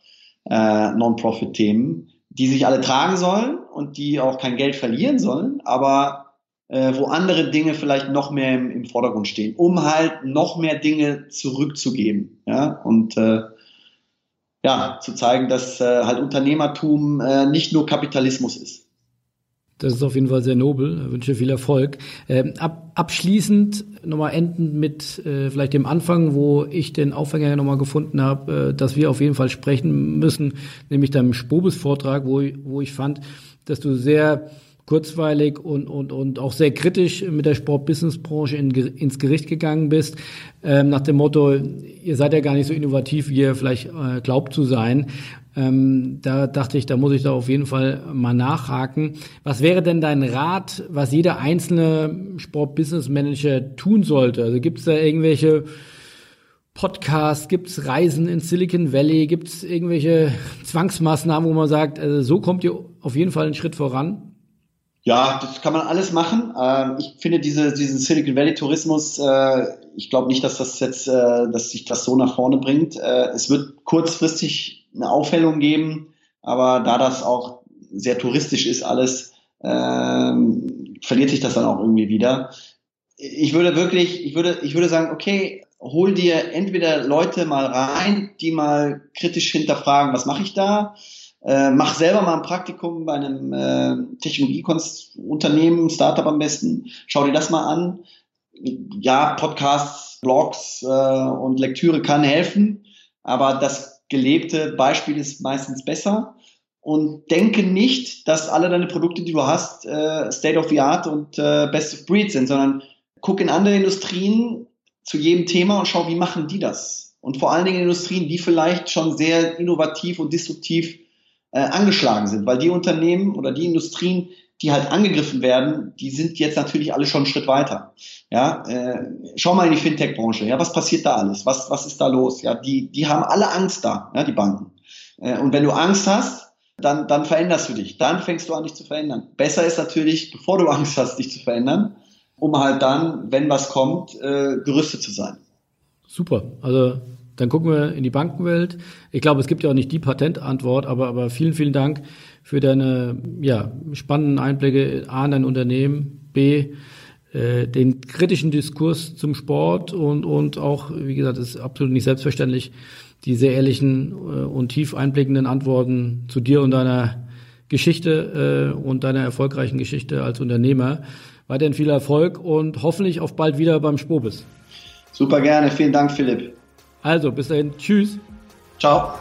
äh, Non-Profit-Themen, die sich alle tragen sollen und die auch kein Geld verlieren sollen, aber äh, wo andere Dinge vielleicht noch mehr im, im Vordergrund stehen, um halt noch mehr Dinge zurückzugeben. Ja? Und äh, ja, zu zeigen, dass äh, halt Unternehmertum äh, nicht nur Kapitalismus ist. Das ist auf jeden Fall sehr nobel. Ich wünsche viel Erfolg. Ähm, ab, abschließend nochmal enden mit äh, vielleicht dem Anfang, wo ich den Aufhänger nochmal gefunden habe, äh, dass wir auf jeden Fall sprechen müssen, nämlich deinem Spobis-Vortrag, wo, wo ich fand, dass du sehr kurzweilig und, und, und auch sehr kritisch mit der Sport-Business-Branche in, ins Gericht gegangen bist, ähm, nach dem Motto, ihr seid ja gar nicht so innovativ, wie ihr vielleicht äh, glaubt zu sein. Ähm, da dachte ich, da muss ich da auf jeden Fall mal nachhaken. Was wäre denn dein Rat, was jeder einzelne Sport-Business-Manager tun sollte? Also gibt es da irgendwelche Podcasts, gibt es Reisen in Silicon Valley, gibt es irgendwelche Zwangsmaßnahmen, wo man sagt, also so kommt ihr auf jeden Fall einen Schritt voran? Ja, das kann man alles machen. Ähm, ich finde diese, diesen Silicon Valley Tourismus, äh, ich glaube nicht, dass das jetzt, äh, dass sich das so nach vorne bringt. Äh, es wird kurzfristig eine Aufhellung geben, aber da das auch sehr touristisch ist alles, ähm, verliert sich das dann auch irgendwie wieder. Ich würde wirklich, ich würde, ich würde sagen, okay, hol dir entweder Leute mal rein, die mal kritisch hinterfragen, was mache ich da? Äh, mach selber mal ein Praktikum bei einem äh, Technologieunternehmen, Startup am besten. Schau dir das mal an. Ja, Podcasts, Blogs äh, und Lektüre kann helfen, aber das gelebte Beispiel ist meistens besser. Und denke nicht, dass alle deine Produkte, die du hast, äh, State of the Art und äh, Best of Breed sind, sondern guck in andere Industrien zu jedem Thema und schau, wie machen die das. Und vor allen Dingen Industrien, die vielleicht schon sehr innovativ und disruptiv äh, angeschlagen sind, weil die Unternehmen oder die Industrien, die halt angegriffen werden, die sind jetzt natürlich alle schon einen Schritt weiter. Ja, äh, schau mal in die Fintech-Branche. Ja, was passiert da alles? Was was ist da los? Ja, die die haben alle Angst da, ja, die Banken. Äh, und wenn du Angst hast, dann dann veränderst du dich. Dann fängst du an, dich zu verändern. Besser ist natürlich, bevor du Angst hast, dich zu verändern, um halt dann, wenn was kommt, äh, gerüstet zu sein. Super. Also dann gucken wir in die Bankenwelt. Ich glaube, es gibt ja auch nicht die Patentantwort, aber, aber vielen, vielen Dank für deine ja, spannenden Einblicke A in dein Unternehmen, B äh, den kritischen Diskurs zum Sport und, und auch, wie gesagt, es ist absolut nicht selbstverständlich, die sehr ehrlichen äh, und tief einblickenden Antworten zu dir und deiner Geschichte äh, und deiner erfolgreichen Geschichte als Unternehmer. Weiterhin viel Erfolg und hoffentlich auf bald wieder beim Spobis. Super gerne. Vielen Dank, Philipp. Also, bis dahin. Tschüss. Ciao.